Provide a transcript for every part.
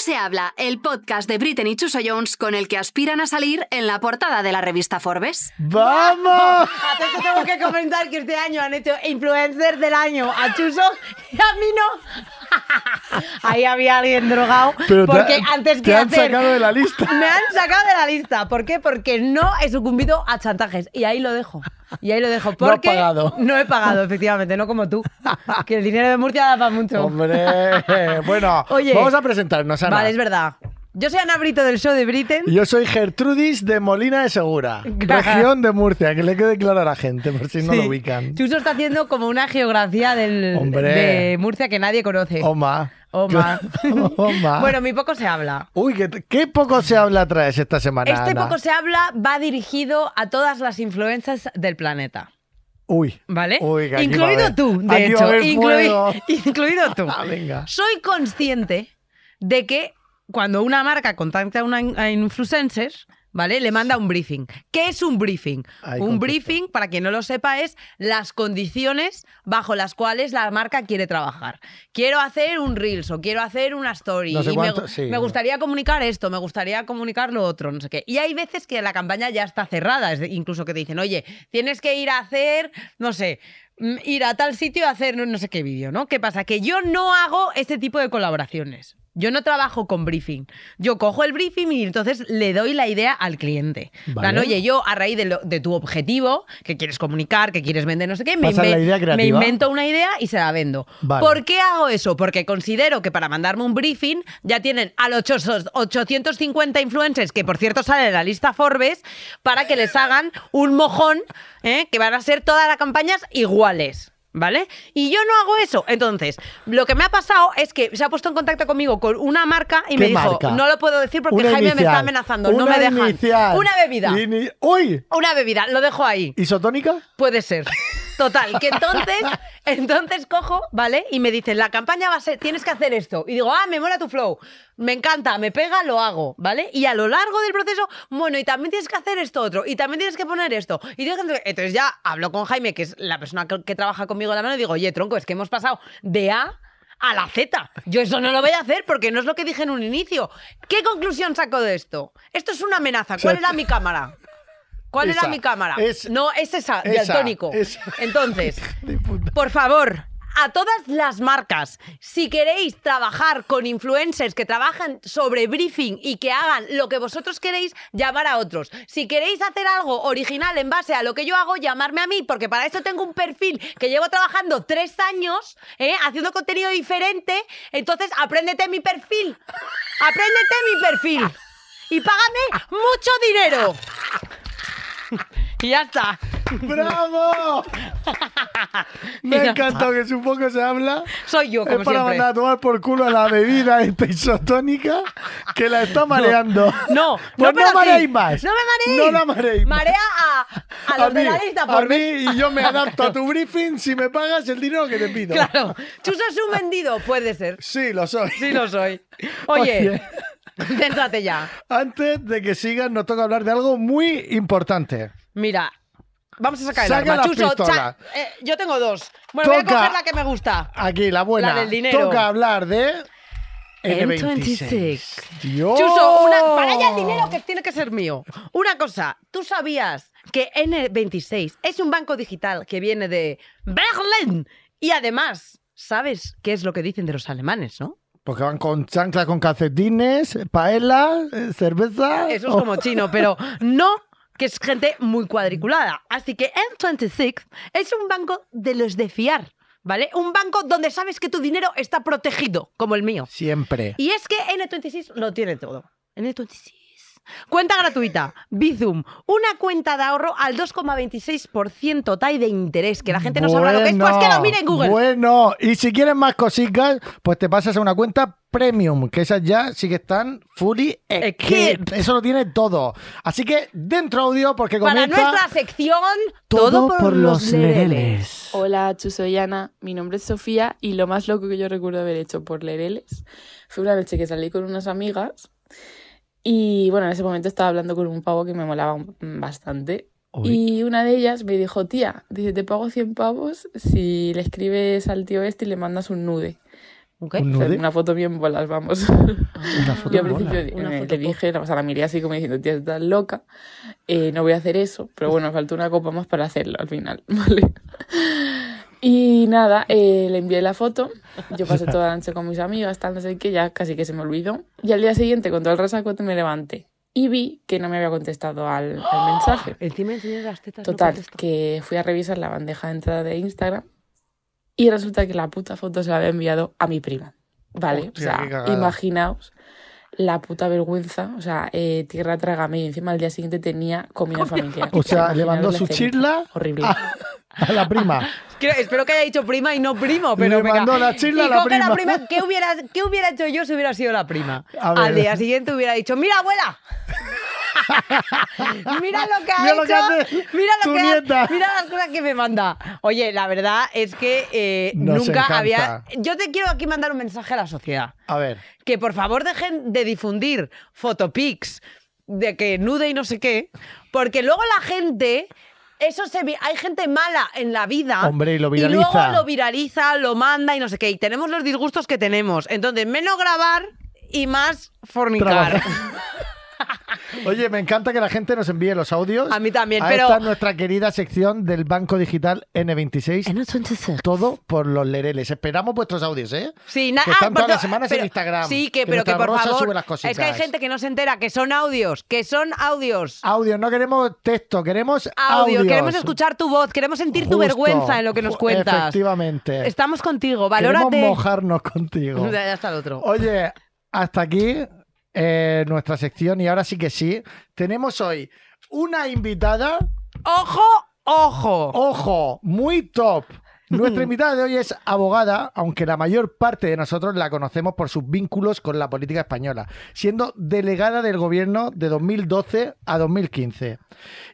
Se habla, el podcast de Britney y Chuso Jones con el que aspiran a salir en la portada de la revista Forbes. ¡Vamos! Tengo que comentar que este año han hecho influencer del año a Chuso y a mí no. Ahí había alguien drogado. Pero te- porque antes te que han hacer- sacado de la lista. Me han sacado de la lista. ¿Por qué? Porque no he sucumbido a chantajes. Y ahí lo dejo. Y ahí lo dejo. No Porque pagado. No he pagado, efectivamente, no como tú. Que el dinero de Murcia da para mucho. Hombre, bueno, Oye. vamos a presentarnos, Ana. Vale, es verdad. Yo soy Ana Brito del show de Britain. Yo soy Gertrudis de Molina de Segura, región de Murcia, que le quede claro a la gente, por si no lo Sí. ubican. Chuso está haciendo como una geografía del, Hombre. de Murcia que nadie conoce. Oma. Oma. Oma. Bueno, mi poco se habla. Uy, ¿qué, qué poco se habla traes esta semana, Este Ana? poco se habla va dirigido a todas las influencias del planeta. Uy. ¿Vale? Uy, incluido tú, de aquí hecho. incluido tú. Ah, venga. Soy consciente de que cuando una marca contacta a una influencer, ¿vale? Le manda un briefing. ¿Qué es un briefing? Un briefing, para quien no lo sepa, es las condiciones bajo las cuales la marca quiere trabajar. Quiero hacer un Reels o quiero hacer una story. No sé y me, cuánto- sí. me gustaría comunicar esto, me gustaría comunicar lo otro, no sé qué. Y hay veces que la campaña ya está cerrada, incluso que te dicen, oye, tienes que ir a hacer, no sé, mm, ir a tal sitio a hacer no sé qué vídeo, ¿no? ¿Qué pasa? Que yo no hago este tipo de colaboraciones. Yo no trabajo con briefing. Yo cojo el briefing y entonces le doy la idea al cliente. Plan, oye, yo a raíz de, lo- de tu objetivo, que quieres comunicar, que quieres vender, no sé qué, me, la idea invento una idea y se la vendo. Vale. ¿Por qué hago eso? Porque considero que para mandarme un briefing ya tienen a los 850 influencers, que por cierto salen en la lista Forbes, para que les hagan un mojón, ¿eh? que van a ser todas las campañas iguales. ¿Vale? Y yo no hago eso. Entonces, lo que me ha pasado es que se ha puesto en contacto conmigo con una marca y ¿Qué me dijo, marca? no lo puedo decir porque Una Jaime me está amenazando, no me dejan. inicial. Una bebida. Ini- ¡Uy! Una bebida, lo dejo ahí. ¿Isotónica? Puede ser. Total, que entonces, entonces cojo, ¿vale? Y me dicen, la campaña va a ser, tienes que hacer esto. Y digo, ah, me mola tu flow. Me encanta, me pega, lo hago, ¿vale? Y a lo largo del proceso, bueno, y también tienes que hacer esto otro, y también tienes que poner esto. Y tienes que- Entonces ya hablo con Jaime, que es la persona que, que trabaja conmigo en la mano, y digo, oye, tronco, es que hemos pasado de A a la Z. Yo eso no lo voy a hacer porque no es lo que dije en un inicio. ¿Qué conclusión saco de esto? Esto es una amenaza. ¿Cuál era mi cámara? ¿Cuál esa, era mi cámara? es- no, es esa, de esa, altónico. esa. Entonces, por favor, a todas las marcas, si queréis trabajar con influencers que trabajan sobre briefing y que hagan lo que vosotros queréis, llamar a otros. Si queréis hacer algo original en base a lo que yo hago, llamarme a mí, porque para eso tengo un perfil que llevo trabajando tres años, ¿eh? haciendo contenido diferente. Entonces, apréndete mi perfil. Apréndete mi perfil. Y págame mucho dinero. Y ya está. ¡Bravo! Me Ya encantado que un poco se habla. Soy yo, como es para siempre. mandar a tomar por culo a la bebida esta isotónica que la está mareando. No, pues no, no, sí. mareéis más. No me mareéis. No la mareéis más. Marea a, a los de la lista a por mí, ver. y yo me adapto a tu briefing si me pagas el dinero que te pido. Claro. Chuso es un vendido, puede ser. Sí, lo soy. Sí lo soy. Oye, céntrate ya. Antes de que sigas, nos toca hablar de algo muy importante. Mira, vamos a sacar el Saca arma. la Chuso, pistola. cha- eh, yo tengo dos. Bueno, voy a Toca. coger la que me gusta. Aquí, la buena. La del dinero. Toca hablar de. N26. Dios. Chuso, una, para allá el dinero que tiene que ser mío. Una cosa, ¿tú sabías que N26 es un banco digital que viene de Berlín? Y además, ¿sabes qué es lo que dicen de los alemanes, no? Porque van con chancla con calcetines, paella, eh, cerveza. Eso es Oh. como chino, pero no que es gente muy cuadriculada. Así que N26 es un banco de los de fiar, ¿vale? Un banco donde sabes que tu dinero está protegido, como el mío. Siempre. Y es que N26 lo tiene todo. N26 Cuenta gratuita, Bizum, una cuenta de ahorro al 2,26% TAI de interés, que la gente no sabrá lo que es, pues que lo mire en Google. Bueno, y si quieres más cositas, pues te pasas a una cuenta premium, que esas ya sí que están fully equipped. Eso lo tiene todo. Así que dentro audio, porque Para comienza nuestra sección, todo, por, los lereles. Hola, Chu, soy Ana, mi nombre es Sofía y lo más loco que yo recuerdo haber hecho por Lereles fue una noche que salí con unas amigas y bueno, en ese momento estaba hablando con un pavo que me molaba bastante y una de ellas me dijo, tía, dice, te pago 100 pavos si le escribes al tío este y le mandas un nude. Ok. ¿Un O sea, nude? Una foto bien bolas, vamos. Una foto Yo al principio Una foto le dije, o sea, la miré así como diciendo, tía, estás loca, eh, no voy a hacer eso, pero bueno, me faltó una copa más para hacerlo al final, ¿vale? Y nada, eh, le envié la foto, yo pasé toda la noche con mis amigas, tal, no sé qué, ya casi que se me olvidó. Y al día siguiente, con todo el resacote, me levanté y vi que no me había contestado al, al mensaje. Encima enseñas las tetas. no Total, contesta. que fui a revisar la bandeja de entrada de Instagram y resulta que la puta foto se la había enviado a mi prima. Vale, Hostia, o sea, imaginaos la puta vergüenza, o sea, eh, tierra trágame y encima al día siguiente tenía comida familiar. O sea, le mandó la su chirla Horrible. a la prima. Quiero- espero que haya dicho prima y no primo, pero Le venga. mandó la chirla Y a la prima. ¿qué, hubiera, ¿Qué hubiera hecho yo si hubiera sido la prima? Al día siguiente hubiera dicho, mira, abuela. mira lo que ha Mira lo hecho. que hace mira lo tu que ha- nieta. mira las cosas que me manda. Oye, la verdad es que eh, nunca encanta. había. Yo te quiero aquí mandar un mensaje a la sociedad. A ver. Que por favor dejen de difundir fotopics de que nude y no sé qué, porque luego la gente. Eso se hay gente mala en la vida. Hombre, y lo Y luego viraliza. lo viraliza, lo manda y no sé qué. Y tenemos los disgustos que tenemos. Entonces, menos grabar y más fornicar. Oye, me encanta que la gente nos envíe los audios. A mí también, a pero- esta nuestra querida sección del Banco Digital N26. Todo por los lereles. Esperamos vuestros audios, ¿eh? Sí, na- Que están ah, todas pero- las semanas en Instagram. Sí, que, Que pero que por Rosa favor. sube las es que hay gente que no se entera que son audios, que son audios. Audios, no queremos texto, queremos Audio, audios. queremos escuchar tu voz, queremos sentir tu vergüenza en lo que nos cuentas. Efectivamente. Estamos contigo, Queremos valórate. mojarnos contigo. Ya está el otro. Oye, hasta aquí eh, nuestra sección y ahora sí que sí. Tenemos hoy una invitada, ¡Ojo, ojo! ojo, muy top. Nuestra invitada de hoy es abogada, aunque la mayor parte de nosotros la conocemos por sus vínculos con la política española, siendo delegada del gobierno de 2012 a 2015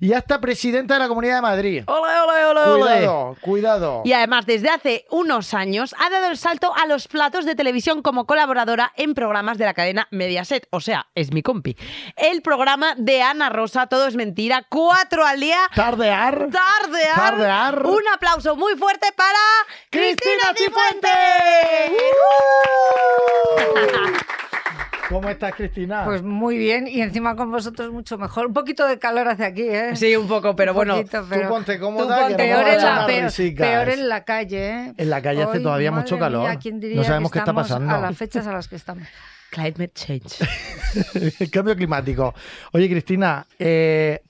y hasta presidenta de la Comunidad de Madrid. ¡Ole, ole, ole, ole! Cuidado, cuidado. Y además, desde hace unos años ha dado el salto a los platos de televisión como colaboradora en programas de la cadena Mediaset. O sea, es mi compi. El programa de Ana Rosa, Todo es Mentira, cuatro al día. Tardear. Tardear. Tardear. Un aplauso muy fuerte para Cristina Cristina Cifuentes. ¿Cómo estás, Cristina? Pues muy bien, y encima con vosotros mucho mejor. Un poquito de calor hace aquí, ¿eh? Sí, un poco, pero Un bueno. poquito, Tú ponte tú cómoda ponte que nos peor, en la, unas peor, risicas. peor en la calle, ¿eh? En la calle hace todavía madre mucho mía, calor. ¿quién diría No sabemos que qué está pasando. A las fechas a las que estamos. Climate change. El cambio climático. Oye, Cristina, eh,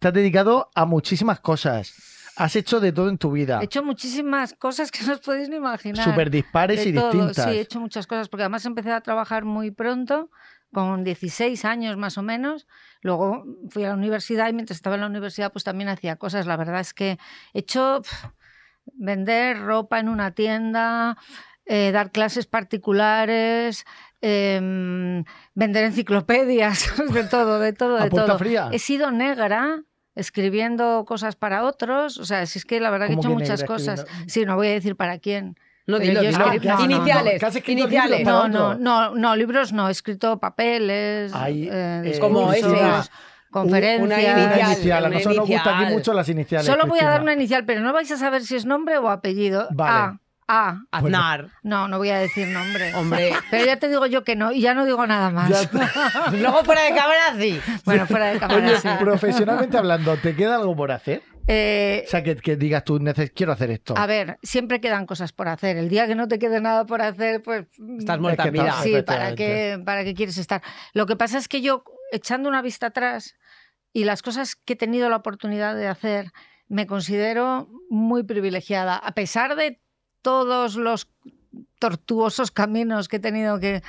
te has dedicado a muchísimas cosas. Has hecho de todo en tu vida. He hecho muchísimas cosas que no os podéis ni imaginar. Súper dispares De y todo, distintas. Sí, he hecho muchas cosas, porque además empecé a trabajar muy pronto, con 16 años más o menos. Luego fui a la universidad y mientras estaba en la universidad pues también hacía cosas. La verdad es que he hecho pf, vender ropa en una tienda, eh, dar clases particulares, em, vender enciclopedias, de todo, de todo, ¿A de puerta todo. fría? He sido negra escribiendo cosas para otros, o sea, si es que la verdad que he ¿Cómo hecho muchas negra cosas. escribiendo? Sí, no voy a decir para quién. No, dilo, yo dilo. escribí- no, no, no. iniciales. ¿Que has escrito iniciales. No, no, no, no, libros no, he escrito papeles, Ay, eh, eh, como ese. conferencias. Una Una inicial. A una nosotros nos gusta aquí mucho las iniciales. Solo voy a dar una inicial, pero no vais a saber si es nombre o apellido. Vale. A, A. Aznar. No, no voy a decir nombre. Hombre. Pero ya te digo yo que no, y ya no digo nada más. Luego fuera de cámara, sí. Bueno, fuera de cámara. Oye, sí. profesionalmente hablando, ¿te queda algo por hacer? Eh, O sea, que, que digas tú, quiero hacer esto. a ver, siempre quedan cosas por hacer. El día que no te quede nada por hacer, pues Estás Es muerta que estás- Sí, ¿para qué, ¿para qué quieres estar? Lo que pasa es que yo, echando una vista atrás y las cosas que he tenido la oportunidad de hacer, me considero muy privilegiada. A pesar de todos los tortuosos caminos que he tenido que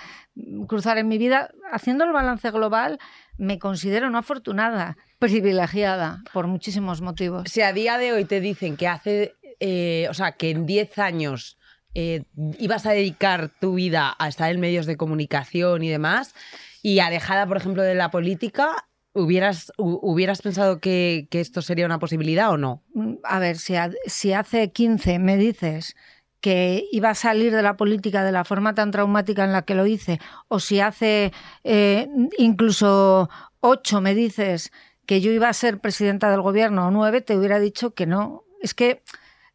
cruzar en mi vida, haciendo el balance global, me considero no afortunada, privilegiada por muchísimos motivos. Si a día de hoy te dicen que hace, eh, o sea, que en 10 años eh, ibas a dedicar tu vida a estar en medios de comunicación y demás, y alejada, por ejemplo, de la política, ¿hubieras, hu- hubieras pensado que, que esto sería una posibilidad o no? Mm, A ver, si hace 15 me dices que iba a salir de la política de la forma tan traumática en la que lo hice, o si hace eh, incluso 8 me dices que yo iba a ser presidenta del gobierno o 9, te hubiera dicho que no. Es que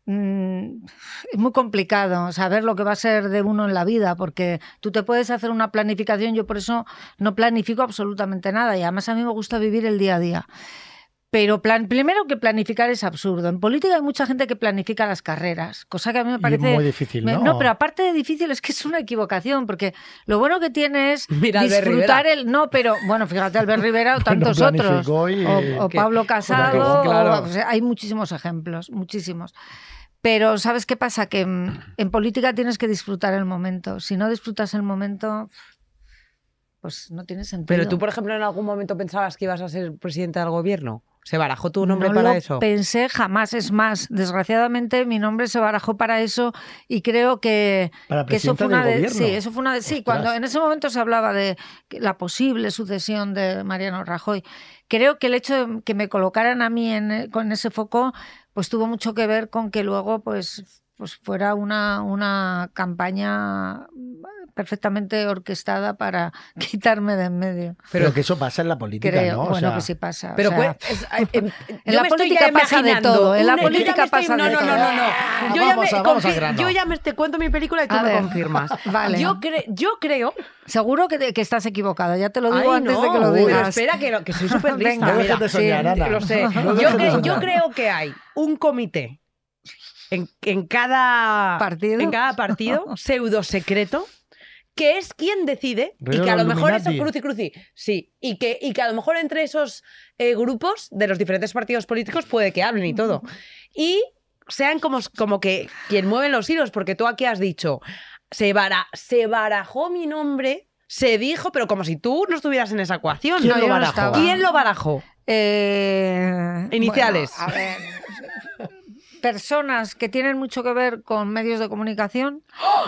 mm, es muy complicado saber lo que va a ser de uno en la vida, porque tú te puedes hacer una planificación, yo por eso no planifico absolutamente nada, y además a mí me gusta vivir el día a día. Pero plan, primero que planificar es absurdo. En política hay mucha gente que planifica las carreras, cosa que a mí me Y parece... es muy difícil, me- ¿no? pero aparte de difícil es que es una equivocación, porque lo bueno que tiene es Mira, disfrutar el... No, pero bueno, fíjate, Albert Rivera o Bueno, tantos otros. planificó y- O, o Que- Pablo Casado, claro. o- o sea, hay muchísimos ejemplos, muchísimos. Pero ¿sabes qué pasa? Que mm, en política tienes que disfrutar el momento. Si no disfrutas el momento, pues no tiene sentido. Pero tú, por ejemplo, en algún momento pensabas que ibas a ser presidenta del gobierno. ¿Se barajó tu nombre no para lo eso? pensé jamás. Es más, desgraciadamente mi nombre se barajó para eso y creo que, Para que eso fue una del de, gobierno. sí, eso fue una de, sí, Ostras. cuando en ese momento se hablaba de la posible sucesión de Mariano Rajoy. Creo que el hecho de que me colocaran a mí en, con ese foco, pues tuvo mucho que ver con que luego, pues, pues fuera una, una campaña perfectamente orquestada para quitarme de en medio. Pero, que eso pasa en la política, Creo, ¿no? O bueno, sea, que sí pasa. o Pero sea, cue- es- em, En la política pasa de todo, en la política estoy- pasa no, de no, todo. no, no, no. Ah, Yo ya me a- vamos yo ya me te cuento mi película y tú A me ver. confirmas. Vale. Yo, cre- yo creo. Seguro que, te- que estás equivocado, ya te lo digo Ay, antes no, de que lo pero digas. espera, que, lo- que soy súper lista. Venga. No dejes mira. de soñar, Ana. Lo sé. No Yo, dejes de cre- soñar. yo creo que hay un comité en, en cada ¿Partido? en cada partido pseudo secreto que es quien decide y Rollo que a lo mejor eso cruci cruci sí y que y que a lo mejor entre esos eh, grupos de los diferentes partidos políticos puede que hablen y todo y sean como, como que quien mueve los hilos porque tú aquí has dicho se, bara- se barajó mi nombre se dijo pero como si tú no estuvieras en esa ecuación ¿Quién No, lo no barajó? estaba. ¿Quién lo barajó? Eh, Iniciales. bueno, a ver, personas que tienen mucho que ver con medios de comunicación.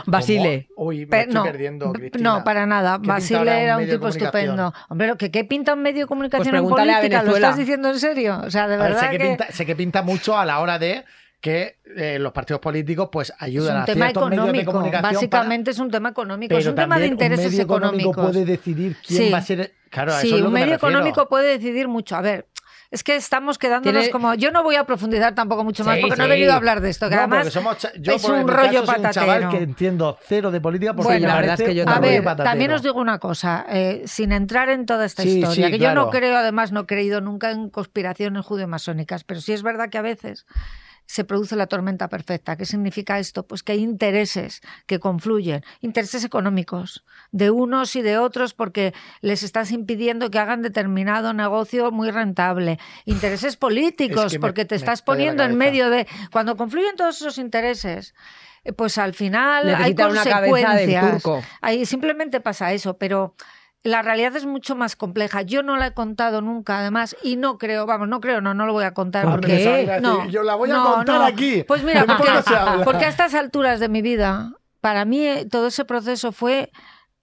Basile. ¿Cómo? Uy, me estoy no, perdiendo, Cristina. no, para nada. ¿Qué Basile era un tipo estupendo. Hombre, ¿lo que, ¿qué pinta un medio de comunicación en a política? ¿Lo estás diciendo en serio? O sea, de A ver, verdad sé, que que... pinta, sé que pinta mucho a la hora de que eh, los partidos políticos pues Es ayudan un a ciertos medios de comunicación para- básicamente es un tema económico, es un tema de intereses un medio económico económicos. puede decidir quién Sí. va a ser claro a sí, eso es lo un que medio económico puede decidir mucho. A ver, es que estamos quedándonos Tiene- como. Yo no voy a profundizar tampoco mucho más Sí, porque no he venido a hablar de esto. Que No, además porque somos cha- yo es por un rollo caso soy un chaval patatero. que entiendo cero de política porque Bueno, la verdad es que yo un A ver, patatero. también os digo una cosa, eh, sin entrar en toda esta Sí, historia, sí, que yo no creo, además no he creído nunca en conspiraciones judio-masónicas, pero sí es verdad que a veces se produce la tormenta perfecta. ¿Qué significa esto? Pues que hay intereses que confluyen, intereses económicos de unos y de otros porque les estás impidiendo que hagan determinado negocio muy rentable, intereses políticos Es que me- porque te me estás poniendo en medio de... Cuando confluyen todos esos intereses, eh, pues al final hay Necesitan una cabeza del consecuencias. turco. Ahí simplemente pasa eso, pero la realidad es mucho más compleja. Yo no la he contado nunca, además, y no creo, vamos, no creo, no, no lo voy a contar Porque no, yo la voy a no, contar no. aquí. Pues mira, porque a estas alturas de mi vida, para mí eh, todo ese proceso fue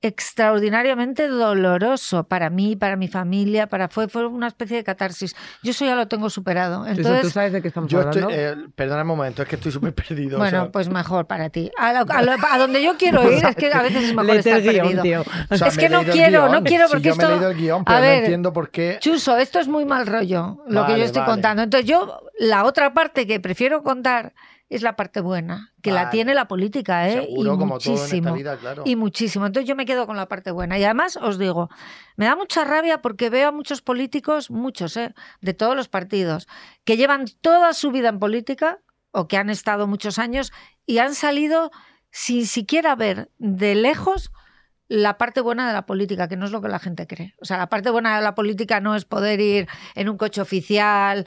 extraordinariamente doloroso para mí, para mi familia, para fue, fue una especie de catarsis. Yo eso ya lo tengo superado. Eso, Entonces, ¿Tú sabes de qué estamos yo hablando? estoy eh, perdona un momento es que estoy súper perdido o bueno, sea, pues mejor para ti. A, lo- a lo- a donde yo quiero ir es que a veces es mejor estar el guion, perdido. tío. o sea, es que no quiero, no quiero Sí, porque yo me he esto- leído el guion a pero no ver, entiendo por qué Chuso, esto es muy mal rollo, lo que yo estoy vale. contando. Entonces yo, la otra parte que prefiero contar es la parte buena, que la tiene la política, ¿eh? seguro y como todo en esta muchísimo. vida claro Y muchísimo. Entonces yo me quedo con la parte buena. Y además os digo, me da mucha rabia porque veo a muchos políticos, muchos, ¿eh? de todos los partidos, que llevan toda su vida en política o que han estado muchos años y han salido sin siquiera ver de lejos la parte buena de la política, que no es lo que la gente cree. O sea, la parte buena de la política no es poder ir en un coche oficial,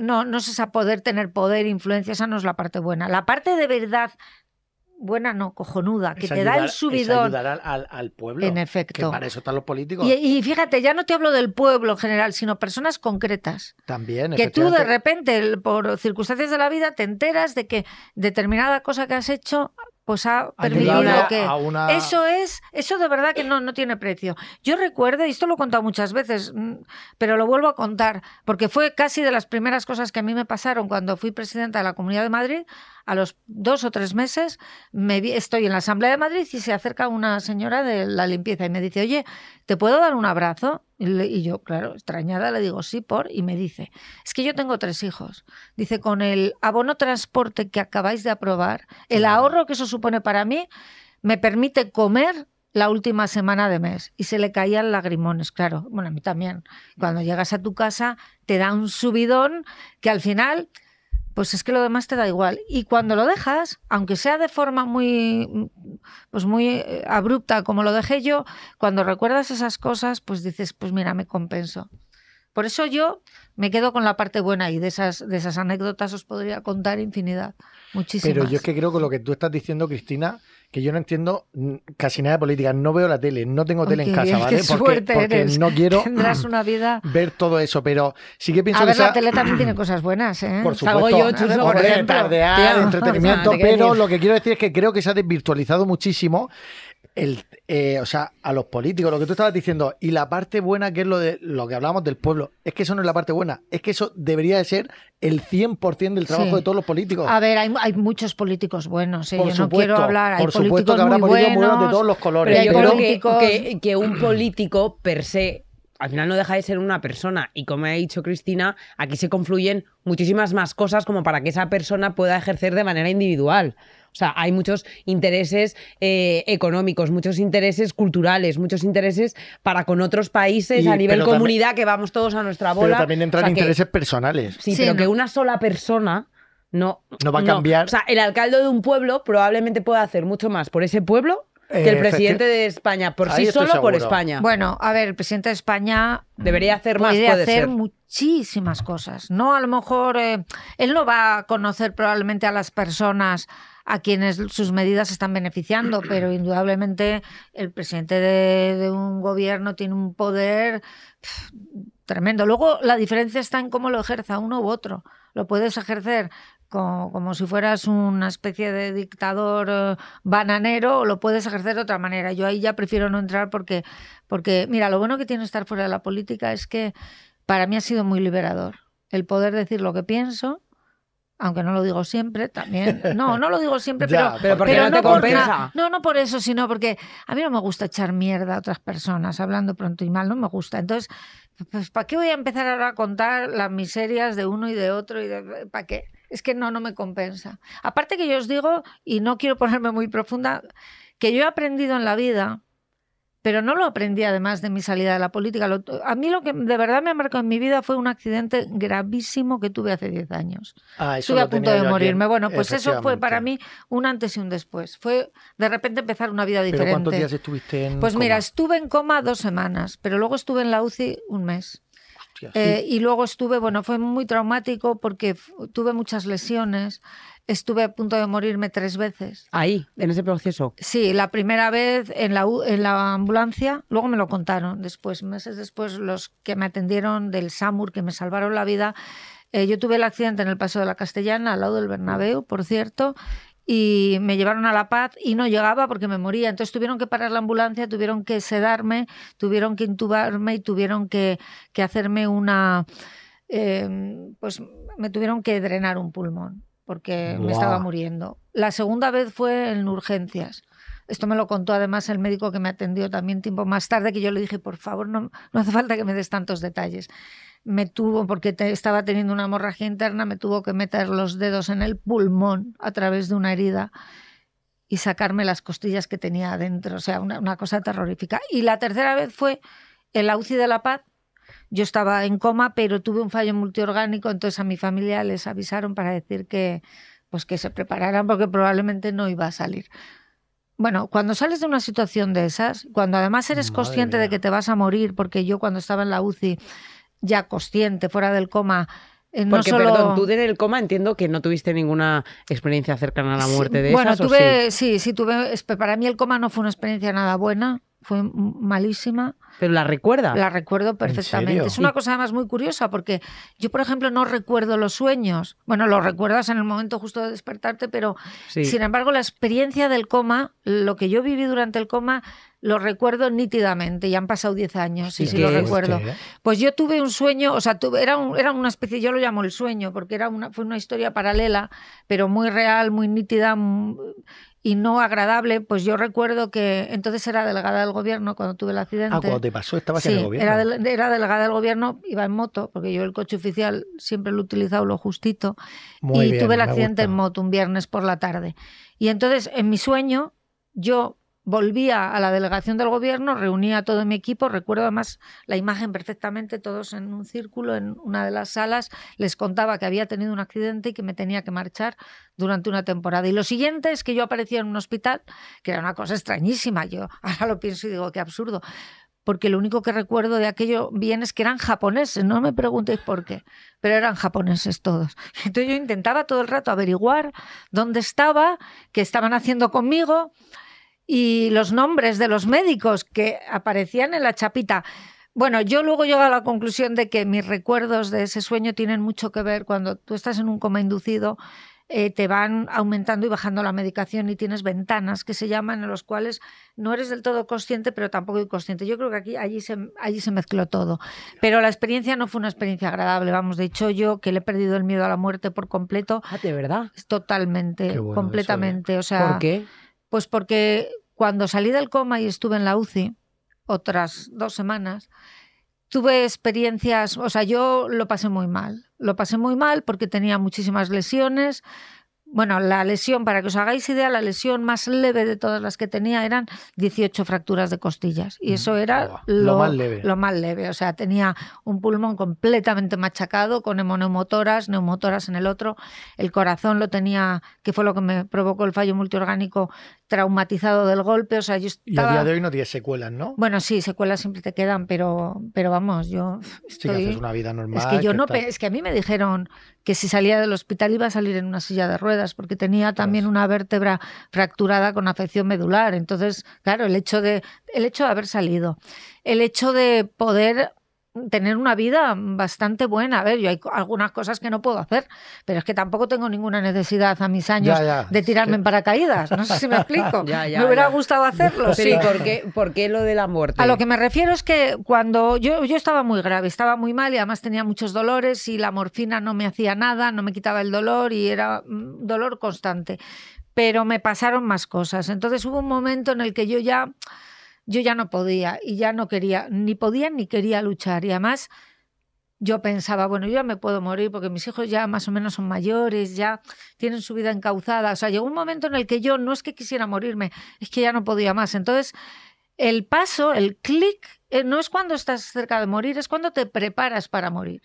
no, no es esa poder tener poder, influencia, esa no es la parte buena. La parte de verdad buena no, cojonuda, que Es te da el es subidón. ayudar al, al- al pueblo. En Que efecto. para eso están los políticos. Y, y fíjate, ya no te hablo del pueblo en general, sino personas concretas. También, Que tú de repente, por circunstancias de la vida, te enteras de que determinada cosa que has hecho pues ha permitido que... una- Eso es, eso de verdad que no, no tiene precio. Yo recuerdo, y esto lo he contado muchas veces, mm, pero lo vuelvo a contar, porque fue casi de las primeras cosas que a mí me pasaron cuando fui presidenta de la Comunidad de Madrid. A los dos o tres meses me vi- estoy en la Asamblea de Madrid y se acerca una señora de la limpieza y me dice, oye, ¿te puedo dar un abrazo? Y, le- y yo, claro, extrañada, le digo, sí, por. Y me dice, es que yo tengo tres hijos. Dice, con el abono transporte que acabáis de aprobar, el ahorro que eso supone para mí, me permite comer la última semana de mes. Y se le caían lagrimones, claro. Bueno, a mí también. Cuando llegas a tu casa, te da un subidón que al final pues es que lo demás te da igual. Y cuando lo dejas, aunque sea de forma muy, pues muy eh, abrupta como lo dejé yo, cuando recuerdas esas cosas, pues dices, pues mira, me compenso. Por eso yo me quedo con la parte buena y de esas, de esas anécdotas os podría contar infinidad, muchísimas. Pero yo es que creo que lo que tú estás diciendo, Cristina, que yo no entiendo casi nada de política. No veo la tele, no tengo tele en qué casa, ¿vale? qué porque suerte porque eres. no quiero Tendrás una vida... ver todo eso, pero sí que pienso A que ver, la esa- tele también tiene cosas buenas, ¿eh? Por supuesto, yo, Chuso, por ejemplo. tardear, entretenimiento, pero lo que quiero decir es que creo que se ha desvirtualizado muchísimo el, eh, o sea, a los políticos, lo que tú estabas diciendo, y la parte buena que es lo de lo que hablábamos del pueblo, es que eso no es la parte buena, es que eso debería de ser el 100% del trabajo Sí. de todos los políticos. A ver, hay, hay muchos políticos buenos, ¿eh? por yo no supuesto, quiero hablar, hay por supuesto políticos que habrá muy políticos buenos, buenos de todos los colores, Pero yo pero, creo que, políticos- que- que un político per se al final no deja de ser una persona y como ha dicho Cristina, aquí se confluyen muchísimas más cosas como para que esa persona pueda ejercer de manera individual. O sea, hay muchos intereses eh, económicos, muchos intereses culturales, muchos intereses para con otros países Y- a nivel también- comunidad que vamos todos a nuestra bola. pero también entran O sea, que- intereses personales. Sí, Sí, pero no. que una sola persona no, No va a cambiar. O sea, el alcalde de un pueblo probablemente pueda hacer mucho más por ese pueblo que el Eh, presidente de España, por Ahí sí solo por seguro. España. Bueno, a ver, el presidente de España Debería hacer más, puede puede hacer ser. muchísimas cosas. No, a lo mejor eh, él no va a conocer probablemente a las personas a quienes sus medidas están beneficiando, pero indudablemente el presidente de, de un gobierno tiene un poder tremendo. Luego la diferencia está en cómo lo ejerza uno u otro. Lo puedes ejercer co- como, si fueras una especie de dictador eh, bananero o lo puedes ejercer de otra manera. Yo ahí ya prefiero no entrar porque, porque, mira, lo bueno que tiene estar fuera de la política es que para mí ha sido muy liberador. El poder decir lo que pienso, aunque no lo digo siempre, también. No, no lo digo siempre, Ya, pero, Pero porque pero no te compensa. no, no por eso, sino porque a mí no me gusta echar mierda a otras personas, hablando pronto y mal, no me gusta. Entonces, pues ¿para qué voy a empezar ahora a contar las miserias de uno y de otro? y de- ¿Para qué? Es que no, no me compensa. Aparte que yo os digo, y no quiero ponerme muy profunda, que yo he aprendido en la vida, pero no lo aprendí además de mi salida de la política. Lo- a mí lo que de verdad me ha marcado en mi vida fue un accidente gravísimo que tuve hace 10 años. Ah, Estuve a punto de aquí, morirme. Bueno, pues eso fue para mí un antes y un después. Fue de repente empezar una vida ¿Pero diferente. cuántos días estuviste en Pues mira, coma? estuve en coma dos semanas, pero luego estuve en la UCI un mes. Hostia, sí. Eh, y luego estuve, bueno, fue muy traumático porque tuve muchas lesiones. Estuve a punto de morirme tres veces. Ahí, en ese proceso. Sí, la primera vez en la, en la ambulancia, luego me lo contaron después, meses después, los que me atendieron del SAMUR, que me salvaron la vida. Eh, yo tuve el accidente en el Paso de la Castellana, al lado del Bernabéu, por cierto, y me llevaron a La Paz y no llegaba porque me moría. Entonces tuvieron que parar la ambulancia, tuvieron que sedarme, tuvieron que intubarme y tuvieron que, que hacerme una... eh, pues me tuvieron que drenar un pulmón porque me estaba muriendo. La segunda vez fue en urgencias. Esto me lo contó además el médico que me atendió también tiempo más tarde, que yo le dije, por favor, no, no hace falta que me des tantos detalles. Me tuvo, porque te- estaba teniendo una hemorragia interna, me tuvo que meter los dedos en el pulmón a través de una herida y sacarme las costillas que tenía adentro. O sea, una, una cosa terrorífica. Y la tercera vez fue en la UCI de La Paz. Yo estaba en coma, pero tuve un fallo multiorgánico, entonces a mi familia les avisaron para decir que, pues que se prepararan porque probablemente no iba a salir. Bueno, cuando sales de una situación de esas, cuando además eres Madre consciente de que te vas a morir, porque yo cuando estaba en la UCI, ya consciente, fuera del coma, Eh, no Porque, solo- perdón, tú en el coma entiendo que no tuviste ninguna experiencia cercana a la muerte de bueno, esas, ¿o tuve, sí? sí, sí, tuve. Para mí el coma no fue una experiencia nada buena, fue malísima. ¿Pero la recuerdas? La recuerdo perfectamente. Es una cosa además muy curiosa porque yo, por ejemplo, no recuerdo los sueños. Bueno, los recuerdas en el momento justo de despertarte, pero Sí. sin embargo la experiencia del coma, lo que yo viví durante el coma, lo recuerdo nítidamente. Ya han pasado 10 años y ¿Y sí qué lo recuerdo. ¿eh? Pues yo tuve un sueño, o sea, tuve- era, un- era una especie, yo lo llamo el sueño, porque era una, fue una historia paralela, pero muy real, muy nítida mm, y no agradable. Pues yo recuerdo que entonces era delegada del gobierno cuando tuve el accidente. Ah, cuando te pasó estabas Sí, en el gobierno. era, del- era delegada del gobierno, iba en moto, porque yo el coche oficial siempre lo he utilizado lo justito. Muy y bien, tuve el accidente en moto un viernes por la tarde. Y entonces, en mi sueño, yo volvía a la delegación del gobierno, reunía a todo mi equipo, recuerdo además la imagen perfectamente, todos en un círculo en una de las salas, les contaba que había tenido un accidente y que me tenía que marchar durante una temporada. Y lo siguiente es que yo aparecía en un hospital, que era una cosa extrañísima, yo ahora lo pienso y digo, qué absurdo. Porque lo único que recuerdo de aquello bien es que eran japoneses, no me preguntéis por qué, pero eran japoneses todos. Entonces yo intentaba todo el rato averiguar dónde estaba, qué estaban haciendo conmigo y los nombres de los médicos que aparecían en la chapita. Bueno, yo luego llego a la conclusión de que mis recuerdos de ese sueño tienen mucho que ver cuando tú estás en un coma inducido. eh, te van aumentando y bajando la medicación y tienes ventanas que se llaman en los cuales no eres del todo consciente pero tampoco inconsciente. Yo creo que aquí allí se, allí se mezcló todo. Pero la experiencia no fue una experiencia agradable. Vamos, de hecho yo que le he perdido el miedo a la muerte por completo, Ah, ¿de verdad? totalmente, eso, ¿eh? completamente. O sea, ¿Por qué? Pues porque cuando salí del coma y estuve en la UCI, otras dos semanas, tuve experiencias, o sea, yo lo pasé muy mal. Lo pasé muy mal porque tenía muchísimas lesiones. Bueno, la lesión, para que os hagáis idea, la lesión más leve de todas las que tenía eran 18 fracturas de costillas. Y eso era lo, lo más leve. lo más leve. O sea, tenía un pulmón completamente machacado con hemoneumotoras, neumotoras en el otro. El corazón lo tenía, que fue lo que me provocó el fallo multiorgánico, traumatizado del golpe. O sea, yo Y a estaba... día de hoy no tienes secuelas, ¿no? Bueno, sí, secuelas siempre te quedan, pero, pero vamos, yo Sí que estoy... haces una vida normal. Es que yo no, tal. es que a mí me dijeron que si salía del hospital iba a salir en una silla de ruedas porque tenía también una vértebra fracturada con afección medular. Entonces, claro, el hecho de el hecho de haber salido, el hecho de poder tener una vida bastante buena. A ver, yo hay algunas cosas que no puedo hacer, pero es que tampoco tengo ninguna necesidad a mis años Ya, ya, de es tirarme que- en paracaídas. No sé si me explico. Ya, ya, me hubiera ya. gustado hacerlo, Pero sí. ¿y por qué, por qué lo de la muerte? A lo que me refiero es que cuando yo, yo estaba muy grave, estaba muy mal y además tenía muchos dolores y la morfina no me hacía nada, no me quitaba el dolor y era mm, dolor constante. Pero me pasaron más cosas. Entonces hubo un momento en el que yo ya, yo ya no podía y ya no quería, ni podía ni quería luchar. Y además yo pensaba, bueno, yo ya me puedo morir porque mis hijos ya más o menos son mayores, ya tienen su vida encauzada. O sea, llegó un momento en el que yo no es que quisiera morirme, es que ya no podía más. Entonces, el paso, el clic, eh, no es cuando estás cerca de morir, es cuando te preparas para morir.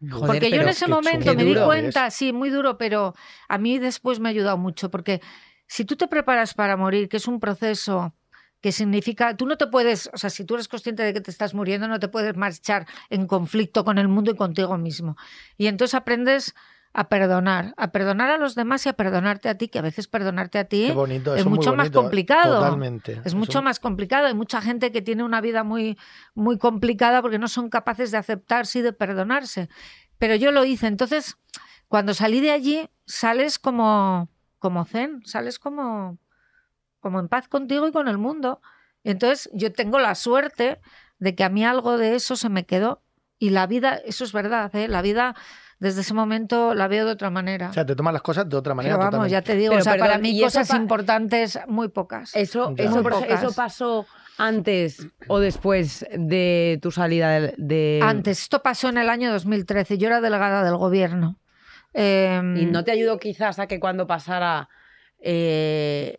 Joder, porque yo en ese momento me di cuenta, sí, muy duro, pero a mí después me ha ayudado mucho, porque si tú te preparas para morir, que es un proceso que significa, tú no te puedes, o sea, si tú eres consciente de que te estás muriendo, no te puedes marchar en conflicto con el mundo y contigo mismo. Y entonces aprendes a perdonar, a perdonar a los demás y a perdonarte a ti, que a veces perdonarte a ti bonito, es mucho más bonito, ¿eh? complicado. Totalmente. es Eso- mucho más complicado. Hay mucha gente que tiene una vida muy, muy complicada porque no son capaces de aceptarse y de perdonarse. Pero yo lo hice. Entonces, cuando salí de allí, sales como, como zen, sales como, como en paz contigo y con el mundo. Entonces, yo tengo la suerte de que a mí algo de eso se me quedó. Y la vida, eso es verdad, ¿eh? la vida desde ese momento la veo de otra manera. O sea, te tomas las cosas de otra manera. Pero vamos, totalmente. ya te digo, Pero, o sea, para mí ¿y eso cosas pa- importantes muy pocas. Eso, eso, Muy por- pocas. eso pasó antes o después de tu salida de... de- Antes, esto pasó en el año 2013, yo era delegada del gobierno. Em, ¿Y no te ayudó quizás a que cuando pasara eh,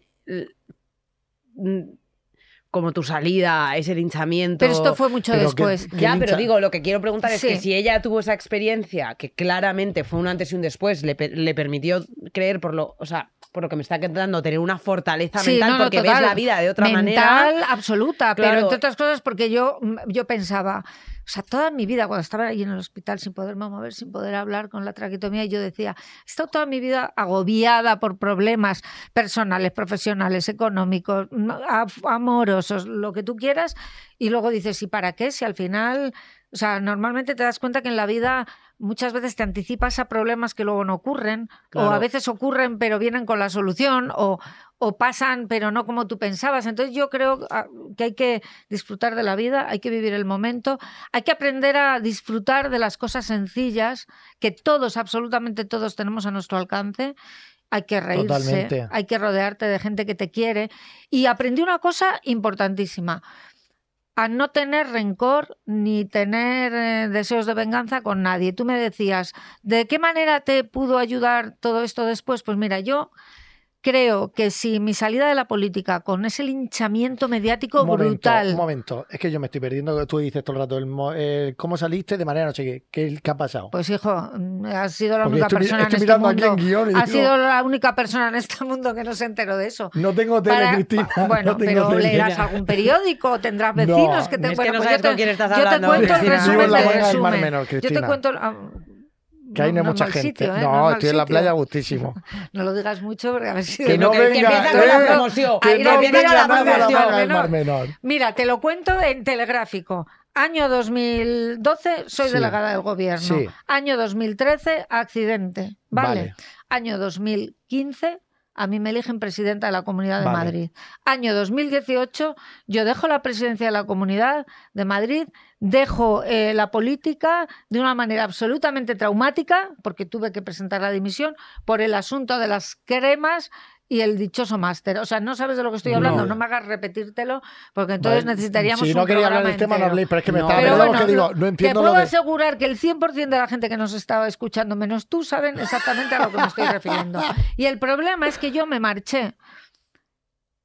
como tu salida, ese linchamiento... pero esto fue mucho Pero después. que Ya, lincha- pero digo, lo que quiero preguntar es que si ella tuvo esa experiencia, que claramente fue un antes y un después, le, le permitió creer por lo, o sea, por lo que me está contando, tener una fortaleza Sí, mental no, no, porque total. ves la vida de otra Mental, manera. absoluta, pero entre otras cosas porque yo, yo pensaba, o sea, toda mi vida, cuando estaba ahí en el hospital sin poderme mover, sin poder hablar con la traqueotomía, yo decía, he estado toda mi vida agobiada por problemas personales, profesionales, económicos, af- amorosos, lo que tú quieras, y luego dices, ¿y para qué? Si al final, o sea, normalmente te das cuenta que en la vida muchas veces te anticipas a problemas que luego no ocurren, o a veces ocurren pero vienen con la solución, o, o pasan pero no como tú pensabas. Entonces yo creo ah, que hay que disfrutar de la vida, hay que vivir el momento, hay que aprender a disfrutar de las cosas sencillas que todos, absolutamente todos tenemos a nuestro alcance. Hay que reírse, Totalmente. hay que rodearte de gente que te quiere. Y aprendí una cosa importantísima a no tener rencor ni tener eh, deseos de venganza con nadie. Tú me decías, ¿de qué manera te pudo ayudar todo esto después? Pues mira, yo creo que si mi salida de la política con ese linchamiento mediático Un momento, brutal, un momento. Es que yo me estoy perdiendo. Tú dices todo el rato el el cómo saliste de manera no sé qué. ¿Qué, qué ha pasado? pues hijo, mm, has sido la Porque única estoy, persona estoy en este en mundo. guion y Has digo, sido la única persona en este mundo que no se enteró de eso. no tengo tele, Para- Cristina. bueno, no tengo pero tele. leerás algún periódico, tendrás No, vecinos que te es que bueno, no pues sabes yo te- con quién estás Yo te hablando, cuento el Cristina. resumen del Mar resumen. Menor, Yo te cuento ah, Que ahí no hay no mucha mal gente. sitio, ¿eh? no, mal estoy en la playa gustísimo. No lo digas mucho porque a ver si Que no, no que- que venga, empieza con la eh, promoción. que Ahí no no venga la promoción, Manga del menor. Mar Menor. Mira, te lo cuento en telegráfico. Año 2012, soy Sí. delegada del gobierno. Sí. Año 2013, accidente. ¿Vale? Vale. Año 2015, a mí me eligen presidenta de la Comunidad de Vale. Madrid. Año 2018, yo dejo la presidencia de la Comunidad de Madrid, dejo eh, la política de una manera absolutamente traumática, porque tuve que presentar la dimisión, por el asunto de las cremas y el dichoso máster. O sea, no sabes de lo que estoy hablando, No. no, me hagas repetírtelo, porque entonces Vale, necesitaríamos Si no un quería hablar del tema, no habléis, pero es que me No, estaba Pero bueno, que digo, no te entiendo puedo lo de. asegurar que el 100% de la gente que nos estaba escuchando, menos tú, saben exactamente a lo que me estoy refiriendo. Y el problema es que yo me marché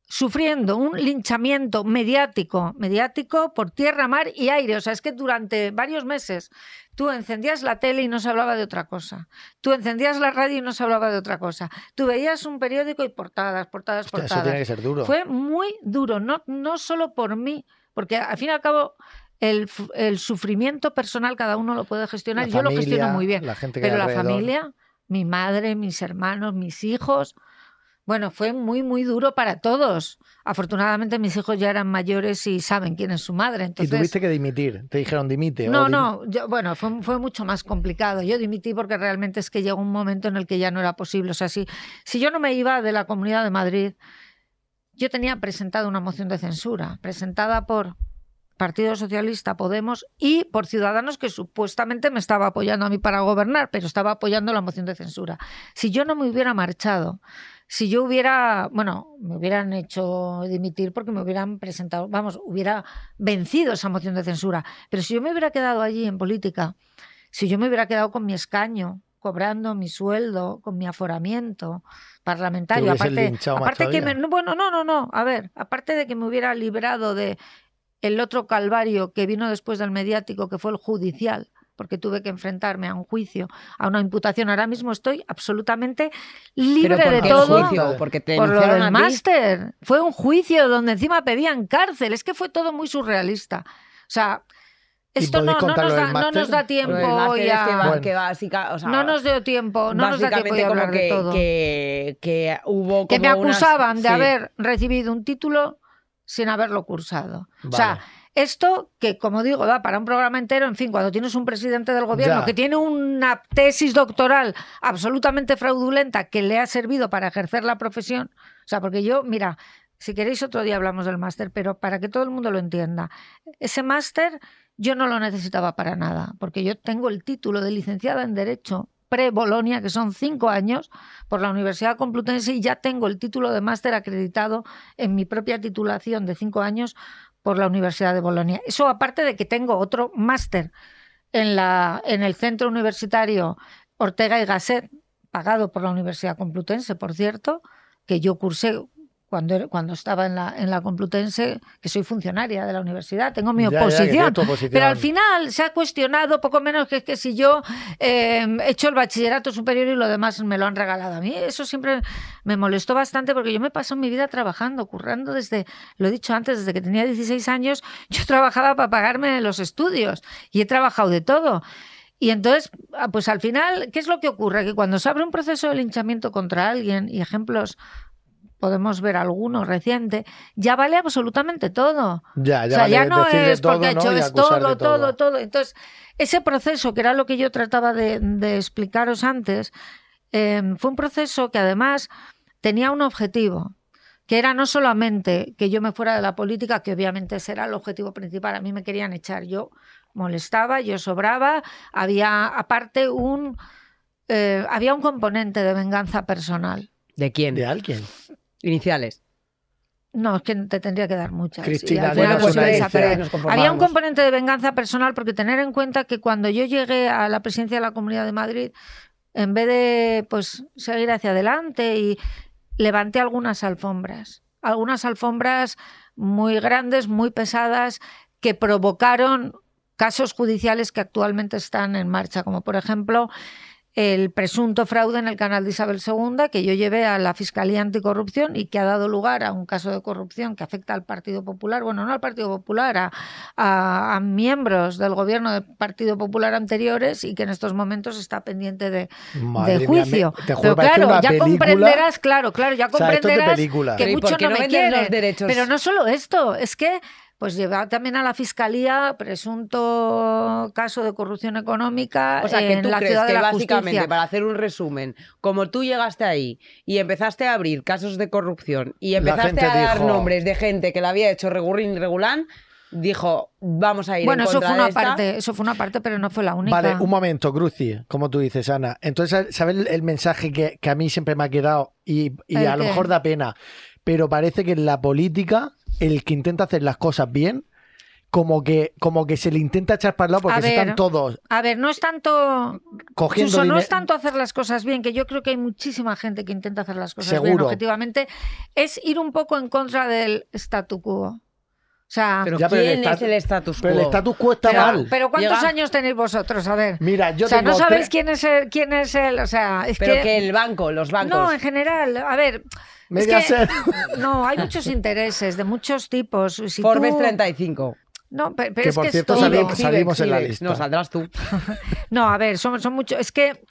sufriendo un linchamiento mediático, mediático por tierra, mar y aire. O sea, es que durante varios meses tú encendías la tele y no se hablaba de otra cosa. Tú encendías la radio y no se hablaba de otra cosa. Tú veías un periódico y portadas, portadas, Hostia, portadas. eso tiene que ser duro. Fue muy duro, no, no solo por mí, porque al fin y al cabo el, sufrimiento personal cada uno lo puede gestionar. Yo lo gestiono muy bien, La gente que pero la alrededor. familia, mi madre, mis hermanos, mis hijos, bueno, fue muy, muy duro para todos. Afortunadamente mis hijos ya eran mayores y saben quién es su madre. Y Entonces, tuviste que dimitir. Te dijeron dimite. no, dim- no, yo- bueno, fue, fue mucho más complicado. Yo dimití porque realmente es que llegó un momento en el que ya no era posible. O sea, si, si yo no me iba de la Comunidad de Madrid, yo tenía presentado una moción de censura, presentada por Partido Socialista, Podemos y por Ciudadanos que supuestamente me estaba apoyando a mí para gobernar, pero estaba apoyando la moción de censura. Si yo no me hubiera marchado, si yo hubiera, bueno, me hubieran hecho dimitir porque me hubieran presentado, vamos, hubiera vencido esa moción de censura, pero si yo me hubiera quedado allí en política, si yo me hubiera quedado con mi escaño, cobrando mi sueldo, con mi aforamiento parlamentario, aparte, aparte que me, bueno, no, no, no, a ver, aparte de que me hubiera librado de el otro calvario que vino después del mediático, que fue el judicial, porque tuve que enfrentarme a un juicio, a una imputación. Ahora mismo estoy absolutamente libre ¿Pero por de todo juicio? Porque te por lo del a máster. Fue un juicio donde encima pedían cárcel. Es que fue todo muy surrealista. O sea, ¿Y esto no, no nos da, no nos tiempo hoy es que, a- va- Bueno. que básica- o sea, No nos dio tiempo, no nos da tiempo de como hablar de que, todo. que, que hubo que me unas- acusaban de sí. haber recibido un título sin haberlo cursado. O sea, esto que, como digo, da para un programa entero, en fin, cuando tienes un presidente del gobierno Ya. que tiene una tesis doctoral absolutamente fraudulenta que le ha servido para ejercer la profesión, o sea, porque yo, mira, si queréis otro día hablamos del máster, pero para que todo el mundo lo entienda, ese máster yo no lo necesitaba para nada, porque yo tengo el título de licenciada en Derecho pre-Bolonia, que son cinco años, por la Universidad Complutense y ya tengo el título de máster acreditado en mi propia titulación de cinco años por la Universidad de Bolonia. Eso aparte de que tengo otro máster en, la, en el centro universitario Ortega y Gasset, pagado por la Universidad Complutense, por cierto, que yo cursé cuando, era- cuando estaba en la, en la Complutense, que soy funcionaria de la universidad, tengo mi Ya, ya, oposición. oposición. Pero al final se ha cuestionado poco menos que, que si yo eh, he hecho el bachillerato superior y lo demás me lo han regalado a mí. Eso siempre me molestó bastante porque yo me paso mi vida trabajando, currando desde, lo he dicho antes, desde que tenía 16 años, yo trabajaba para pagarme los estudios y he trabajado de todo. Y entonces, ah, pues al final, ¿qué es lo que ocurre? Que cuando se abre un proceso de linchamiento contra alguien, y ejemplos podemos ver alguno reciente, ya vale absolutamente todo. Ya, O ya, sea, ya vale no es porque todo, ha ¿no? hecho es todo, todo, todo, Entonces, ese proceso, que era lo que yo trataba de, de explicaros antes, eh, fue un proceso que además tenía un objetivo, que era no solamente que yo me fuera de la política, que obviamente ese era el objetivo principal, a mí me querían echar, yo molestaba, yo sobraba, había aparte un, eh, había un componente de venganza personal. ¿De quién? De alguien. Iniciales. No, es que te tendría que dar muchas. Cristina, y al final dinos pues. Nos Había un componente de venganza personal porque tener en cuenta que cuando yo llegué a la presidencia de la Comunidad de Madrid, en vez de pues seguir hacia adelante y levanté algunas alfombras, algunas alfombras muy grandes, muy pesadas que provocaron casos judiciales que actualmente están en marcha, como por ejemplo el presunto fraude en el canal de Isabel II que yo llevé a la Fiscalía Anticorrupción y que ha dado lugar a un caso de corrupción que afecta al Partido Popular, bueno, no al Partido Popular, a, a- a miembros del gobierno del Partido Popular anteriores y que en estos momentos está pendiente de, juicio. me- te juro, Pero claro, ya película. comprenderás, claro, claro, ya O sea, esto es de comprenderás que Pero ¿y por mucho no no me derechos? Pero no solo esto, es que pues lleva también a la fiscalía presunto caso de corrupción económica O sea, que en tú la crees ciudad que de la básicamente, justicia. para hacer un resumen, como tú llegaste ahí y empezaste a abrir casos de corrupción y empezaste a dar dijo- nombres de gente que la había hecho regulín y regulán, dijo, vamos a ir Bueno, en eso fue de una esta. parte, eso fue una parte, pero no fue la única. Vale, un momento, Cruci, como tú dices, Ana. Entonces, ¿sabes el- el mensaje que, que a mí siempre me ha quedado? Y, y ¿El a lo mejor da pena, pero parece que en la política, el que intenta hacer las cosas bien, como que, como que se le intenta echar para el lado porque ver, están todos A ver, no es tanto cogiendo no es tanto hacer las cosas bien, que yo creo que hay muchísima gente que intenta hacer las cosas bien objetivamente, es ir un poco en contra del statu quo. O sea, Pero Ya, pero el ¿quién es el status quo? Pero el status quo está pero, mal. pero ¿cuántos Llega- años tenéis vosotros? A ver. Mira, yo o sea, tengo no sabéis quién es el, quién es el, o sea, es Pero que, que el banco, los bancos. no, en general, a ver, es Mediaset. que no, hay muchos intereses de muchos tipos. Si Forbes tú- 35. No, pe- pero, Que es por que es cierto todo. salimos- en la lista. No, saldrás tú. No, a ver, son, son muchos. Es que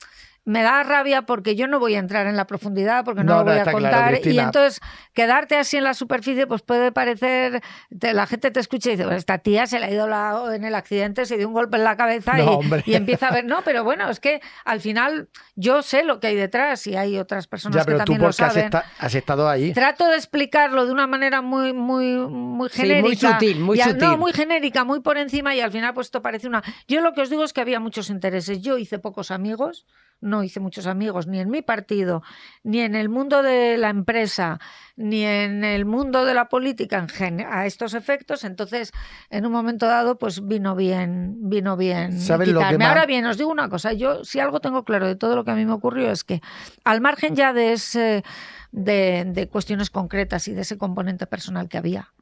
me da rabia porque yo no voy a entrar en la profundidad, porque no, No, lo voy a claro, contar. y entonces, quedarte así en la superficie, pues puede parecer. te- la gente te escucha y dice, "Bueno, esta tía se le ha ido la- en el accidente, se dio un golpe en la cabeza No, y, empieza a ver. No, pero bueno, es que al final yo sé lo que hay detrás y hay otras personas Ya, que pero tú también lo porque has, saben. esta- has estado ahí. Trato de explicarlo de una manera muy, muy, muy Sí, genérica. muy sutil, muy al- sutil. No, muy genérica, muy por encima y al final pues esto parece una... Yo lo que os digo es que había muchos intereses. Yo hice pocos amigos, no hice muchos amigos ni en mi partido, ni en el mundo de la empresa, ni en el mundo de la política en a estos efectos. Entonces, en un momento dado, pues vino bien, vino bien ¿Sabes lo que quitarme. más- Ahora bien, os digo una cosa. Yo, si algo tengo claro de todo lo que a mí me ocurrió es que, al margen ya de ese de, de cuestiones concretas y de ese componente personal que había.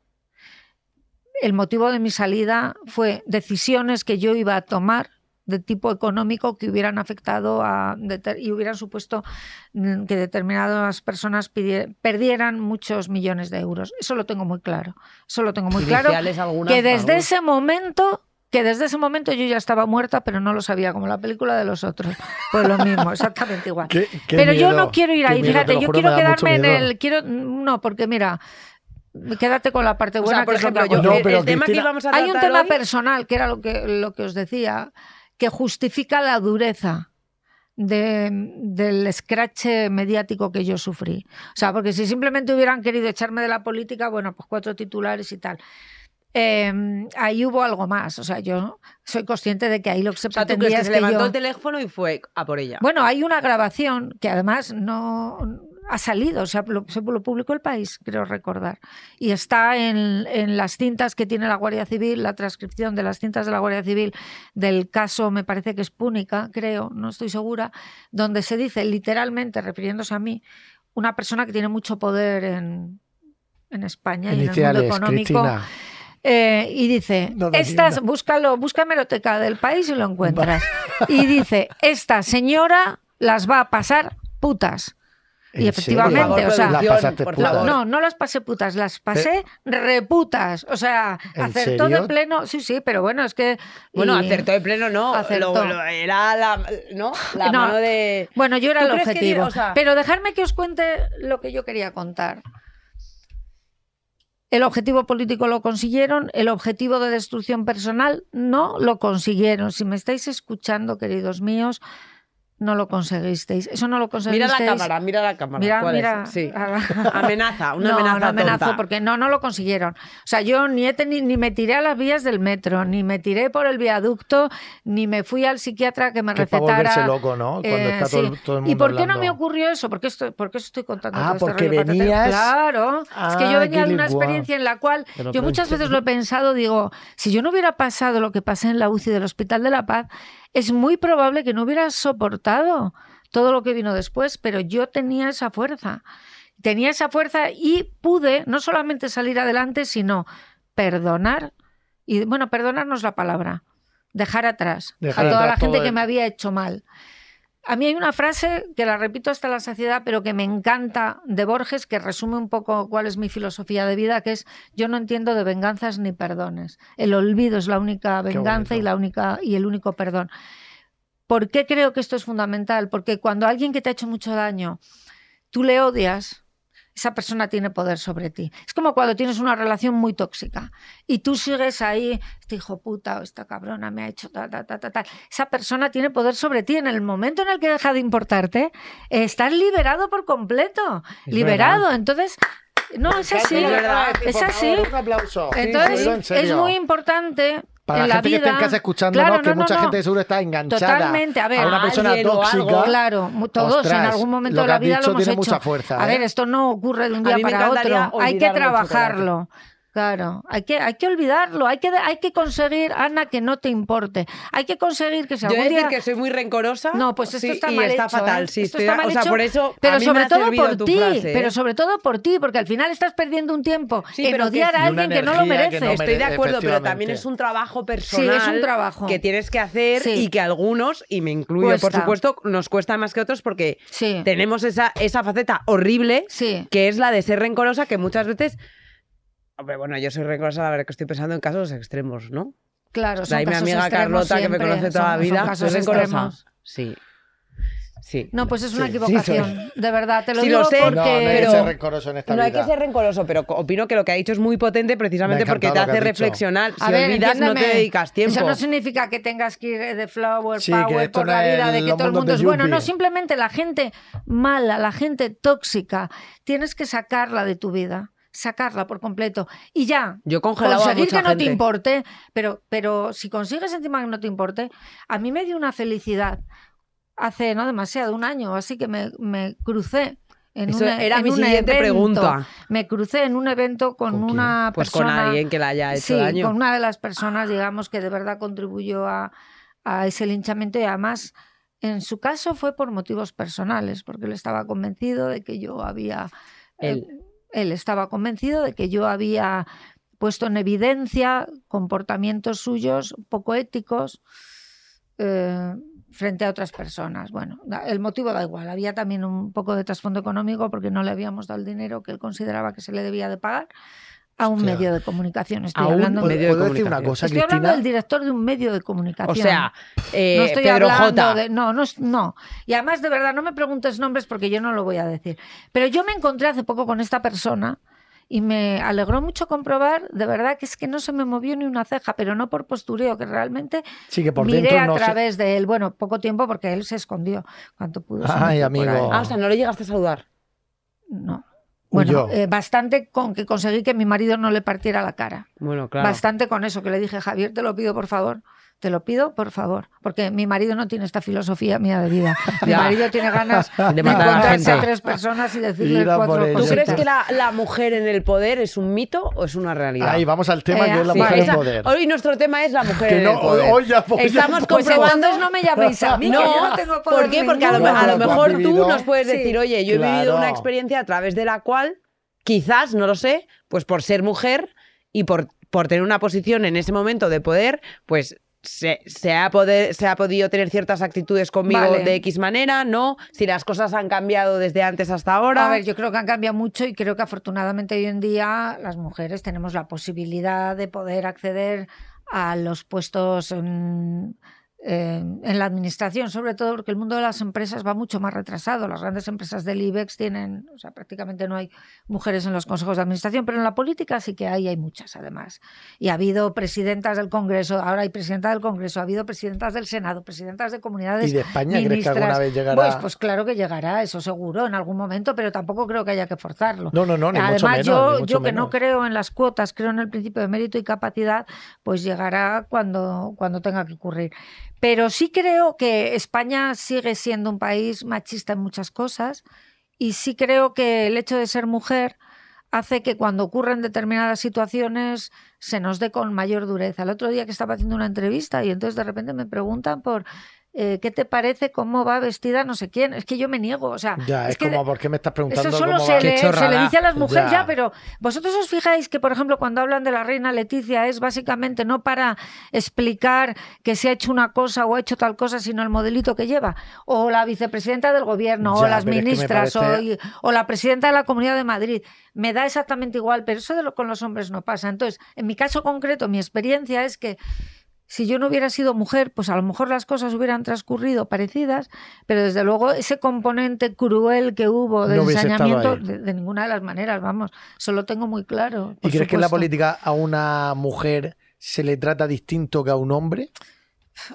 El motivo de mi salida fue decisiones que yo iba a tomar de tipo económico que hubieran afectado a deter- y hubieran supuesto mm, que determinadas personas perdieran muchos millones de euros. Eso lo tengo muy claro. Eso lo tengo muy claro. Algunas, Que desde algunas. ese momento que desde ese momento yo ya estaba muerta, pero no lo sabía, como la película de los otros. Pues lo mismo, exactamente igual. Qué- qué Pero yo no quiero ir ahí, miedo, fíjate, yo quiero quedarme en el. quiero No, porque mira, quédate con la parte O buena sea, por que es lo que ejemplo, yo, No, el, pero el tema que íbamos a Hay un tema hoy- personal, que era lo que, lo que os decía, que justifica la dureza de- del escrache mediático que yo sufrí. O sea, porque si simplemente hubieran querido echarme de la política, bueno, pues cuatro titulares y tal. Eh, ahí hubo algo más. O sea, yo soy consciente de que ahí lo que se O sea, tú crees que es se que levantó yo... el teléfono y fue a por ella. Bueno, hay una grabación que además no ha salido, o sea, lo, se lo publicó el país, creo recordar. Y está en, en las cintas que tiene la Guardia Civil, la transcripción de las cintas de la Guardia Civil del caso, me parece que es Púnica, creo, no estoy segura, donde se dice literalmente, refiriéndose a mí, una persona que tiene mucho poder en, en España y en el Iniciales, mundo económico. Eh, y dice, No, no, estas, Cristina. búscalo, busca hemeroteca del país y lo encuentras. Y dice, esta señora las va a pasar putas. Y ¿En efectivamente, o sea, La no, no las pasé putas, las pasé reputas. O sea, ¿En acertó serio? de pleno. Sí, sí, pero bueno, es que. Bueno, y- acertó de pleno, no. Acertó. Lo- lo- era la, ¿no? la No. mano de. Bueno, yo era ¿Tú el que objetivo. di- o sea- Pero dejarme que os cuente lo que yo quería contar. El objetivo político lo consiguieron, el objetivo de destrucción personal no lo consiguieron. Si me estáis escuchando, queridos míos, no lo conseguisteis. Eso no lo Mira conseguisteis. la cámara, mira la cámara. Mira, ¿Cuál es? mira. Sí. Amenaza, una no, amenaza. no amenazo tonta. porque no, no lo consiguieron. O sea, yo ni, he teni- ni me tiré a las vías del metro, ni me tiré por el viaducto, ni me fui al psiquiatra que me Que para recetara. volverse loco, ¿no? Cuando Eh, está todo, sí. el- todo el mundo ¿Y por qué no me ocurrió eso? ¿Por qué, estoy, por qué estoy contando Ah, todo este porque rollo patatero? venías- Claro. es que yo venía de una experiencia en la cual Pero yo muchas veces lo he pensado, digo, si yo no hubiera pasado lo que pasé en la UCI del Hospital de la Paz, es muy probable que no hubiera soportado todo lo que vino después, pero yo tenía esa fuerza. Tenía esa fuerza y pude no solamente salir adelante, sino perdonar. Y bueno, perdonar no es la palabra. Dejar atrás Dejar a toda la gente todo que me había hecho mal. A mí hay una frase que la repito hasta la saciedad, pero que me encanta de Borges, que resume un poco cuál es mi filosofía de vida, que es yo no entiendo de venganzas ni perdones. El olvido es la única venganza y la única y el único perdón. ¿Por qué creo que esto es fundamental? Porque cuando alguien que te ha hecho mucho daño, tú le odias, esa persona tiene poder sobre ti. Es como cuando tienes una relación muy tóxica y tú sigues ahí, este hijo puta o esta cabrona me ha hecho ta, ta, ta, ta, ta. Esa persona tiene poder sobre ti. En el momento en el que deja de importarte, eh, estás liberado por completo. Es liberado. Entonces, no, es así. es así. favor, un aplauso. Entonces, es muy importante Para en la la gente que está en casa escuchando, Claro, que no, mucha no. gente seguro está enganchada Totalmente, a ver, a una persona tóxica. algo. Claro, mu- todos en algún momento lo de la vida dicho lo hemos tiene hecho. mucha fuerza, A ¿eh? ver, esto no ocurre de un día para otro. Hay que chocolate. Claro, hay que, hay que olvidarlo, hay que, hay que conseguir, Ana, que no te importe. Hay que conseguir que si Yo decir día... que soy muy rencorosa. No, pues esto sí, está y mal está hecho, fatal, ¿eh? sí. Esto estoy- está mal o sea, hecho, por eso. pero a mí me sobre ha todo por ti, frase, ¿eh? pero sobre todo por ti, porque al final estás perdiendo un tiempo Sí, en odiar a alguien que no lo merece. Estoy de acuerdo, pero también es un trabajo personal. es un trabajo. Que tienes que hacer Sí. y que algunos, y me incluyo por supuesto, nos cuesta más que otros porque Sí, tenemos esa, esa faceta horrible sí. que es la de ser rencorosa que muchas veces. Hombre, bueno, yo soy rencorosa, la verdad que estoy pensando en casos extremos, ¿no? Claro, O son sea, ahí mi amiga extremos Carlota, que me conoce toda la son- son vida, casos ¿soy rencorosa? extremos. Sí. Sí. No, pues es una Sí, sí, equivocación, de verdad, te lo Sí, digo lo sé, porque... No, no hay que ser rencoroso en esta No hay vida. que ser rencoroso, pero opino que lo que ha dicho es muy potente precisamente porque te hace reflexionar. Si A ver, olvidas, no te entiéndeme, dedicas tiempo. Eso no significa que tengas que ir de flower power por la vida, de que todo el mundo es bueno. No, simplemente la gente mala, la gente tóxica, tienes que sacarla de tu vida. Sacarla por completo. Y ya, Yo congelaba a conseguir mucha que no te importe, pero, pero si consigues encima que no te importe, a mí me dio una felicidad hace no demasiado, un año, así que me, me crucé. En Eso una- era en mi un siguiente evento. pregunta. Me crucé en un evento con, ¿Con una Pues con persona. alguien que la haya hecho sí, daño. con una de las personas, digamos, que de verdad contribuyó a, a ese linchamiento y además, en su caso fue por motivos personales, porque él estaba convencido de que yo había... Él. Él estaba convencido de que yo había puesto en evidencia comportamientos suyos poco éticos eh, frente a otras personas. Bueno, el motivo da igual. Había también un poco de trasfondo económico porque no le habíamos dado el dinero que él consideraba que se le debía de pagar a un medio de comunicación. Estoy A un hablando, ¿Puedo, medio de puedo decir una cosa, estoy hablando del director de un medio de comunicación. O sea, eh, no estoy Pedro hablando J. de- no, no, no. Y además, de verdad, no me preguntes nombres porque yo no lo voy a decir. Pero yo me encontré hace poco con esta persona y me alegró mucho comprobar, de verdad, que es que no se me movió ni una ceja, pero no por postureo, que realmente Sí, que por miré dentro a no sé- través de él. Bueno, poco tiempo porque él se escondió cuanto pudo. Ay, amigo. Ah, o sea, no le llegaste a saludar. No. Bueno, eh, bastante con que conseguí que mi marido no le partiera la cara. Bueno, claro. Bastante con eso, que le dije, Javier, te lo pido por favor. Te lo pido, por favor. Porque mi marido no tiene esta filosofía mía de vida. Mi Ya. marido tiene ganas De de, matar a la encontrarse a gente. tres personas y decirles Ir a por cuatro ellos. ¿Tú crees que la, la mujer en el poder es un mito o es una realidad? Ahí vamos al tema Eh, que es la sí, mujer en esa- poder. Hoy nuestro tema es la mujer Que en no, el poder. hoy ya a- Estamos Pues comprobando... entonces no me llaméis a mí, que yo no tengo poder ¿Por qué? Porque a lo, a mejor tú nos puedes Sí. decir, oye, yo he vivido una experiencia a través de la cual quizás, no lo sé, pues por ser mujer y por, por tener una posición en ese momento de poder, pues se, se ha poder- se ha podido tener ciertas actitudes conmigo Vale. de X manera, ¿no? Si las cosas han cambiado desde antes hasta ahora. A ver, yo creo que han cambiado mucho y creo que afortunadamente hoy en día las mujeres tenemos la posibilidad de poder acceder a los puestos en, en- en la administración, sobre todo porque el mundo de las empresas va mucho más retrasado. Las grandes empresas del IBEX tienen, o sea, prácticamente no hay mujeres en los consejos de administración, pero en la política sí que hay, hay muchas además. Y ha habido presidentas del Congreso, ahora hay presidenta del Congreso, ha habido presidentas del Senado, presidentas de comunidades ¿Y de España crees que ministras. alguna vez llegará? Pues, pues claro que llegará, eso seguro, en algún momento, pero tampoco creo que haya que forzarlo. No, no, no, ni Además, mucho menos. yo, ni mucho yo que no creo en las cuotas, creo en el principio de mérito y capacidad, pues llegará cuando, cuando tenga que ocurrir. Pero sí creo que España sigue siendo un país machista en muchas cosas y sí creo que el hecho de ser mujer hace que cuando ocurren determinadas situaciones se nos dé con mayor dureza. El otro día que estaba haciendo una entrevista y entonces de repente me preguntan por eh, qué te parece, cómo va vestida no sé quién. Es que yo me niego, o sea, Ya, es, que como, ¿por qué me estás preguntando eso solo cómo se va? le, se le dice a las mujeres Ya. ya. pero vosotros os fijáis que, por ejemplo, cuando hablan de la reina Leticia es básicamente no para explicar que se ha hecho una cosa o ha hecho tal cosa, sino el modelito que lleva. O la vicepresidenta del gobierno, o las es que ministras, parece- o, o la presidenta de la Comunidad de Madrid. Me da exactamente igual, pero eso de lo, con los hombres no pasa. Entonces, en mi caso concreto, mi experiencia es que si yo no hubiera sido mujer, pues a lo mejor las cosas hubieran transcurrido parecidas, pero desde luego ese componente cruel que hubo de No ensañamiento, de, de ninguna de las maneras, vamos, eso lo tengo muy claro. ¿Y crees que en la política a una mujer se le trata distinto que a un hombre?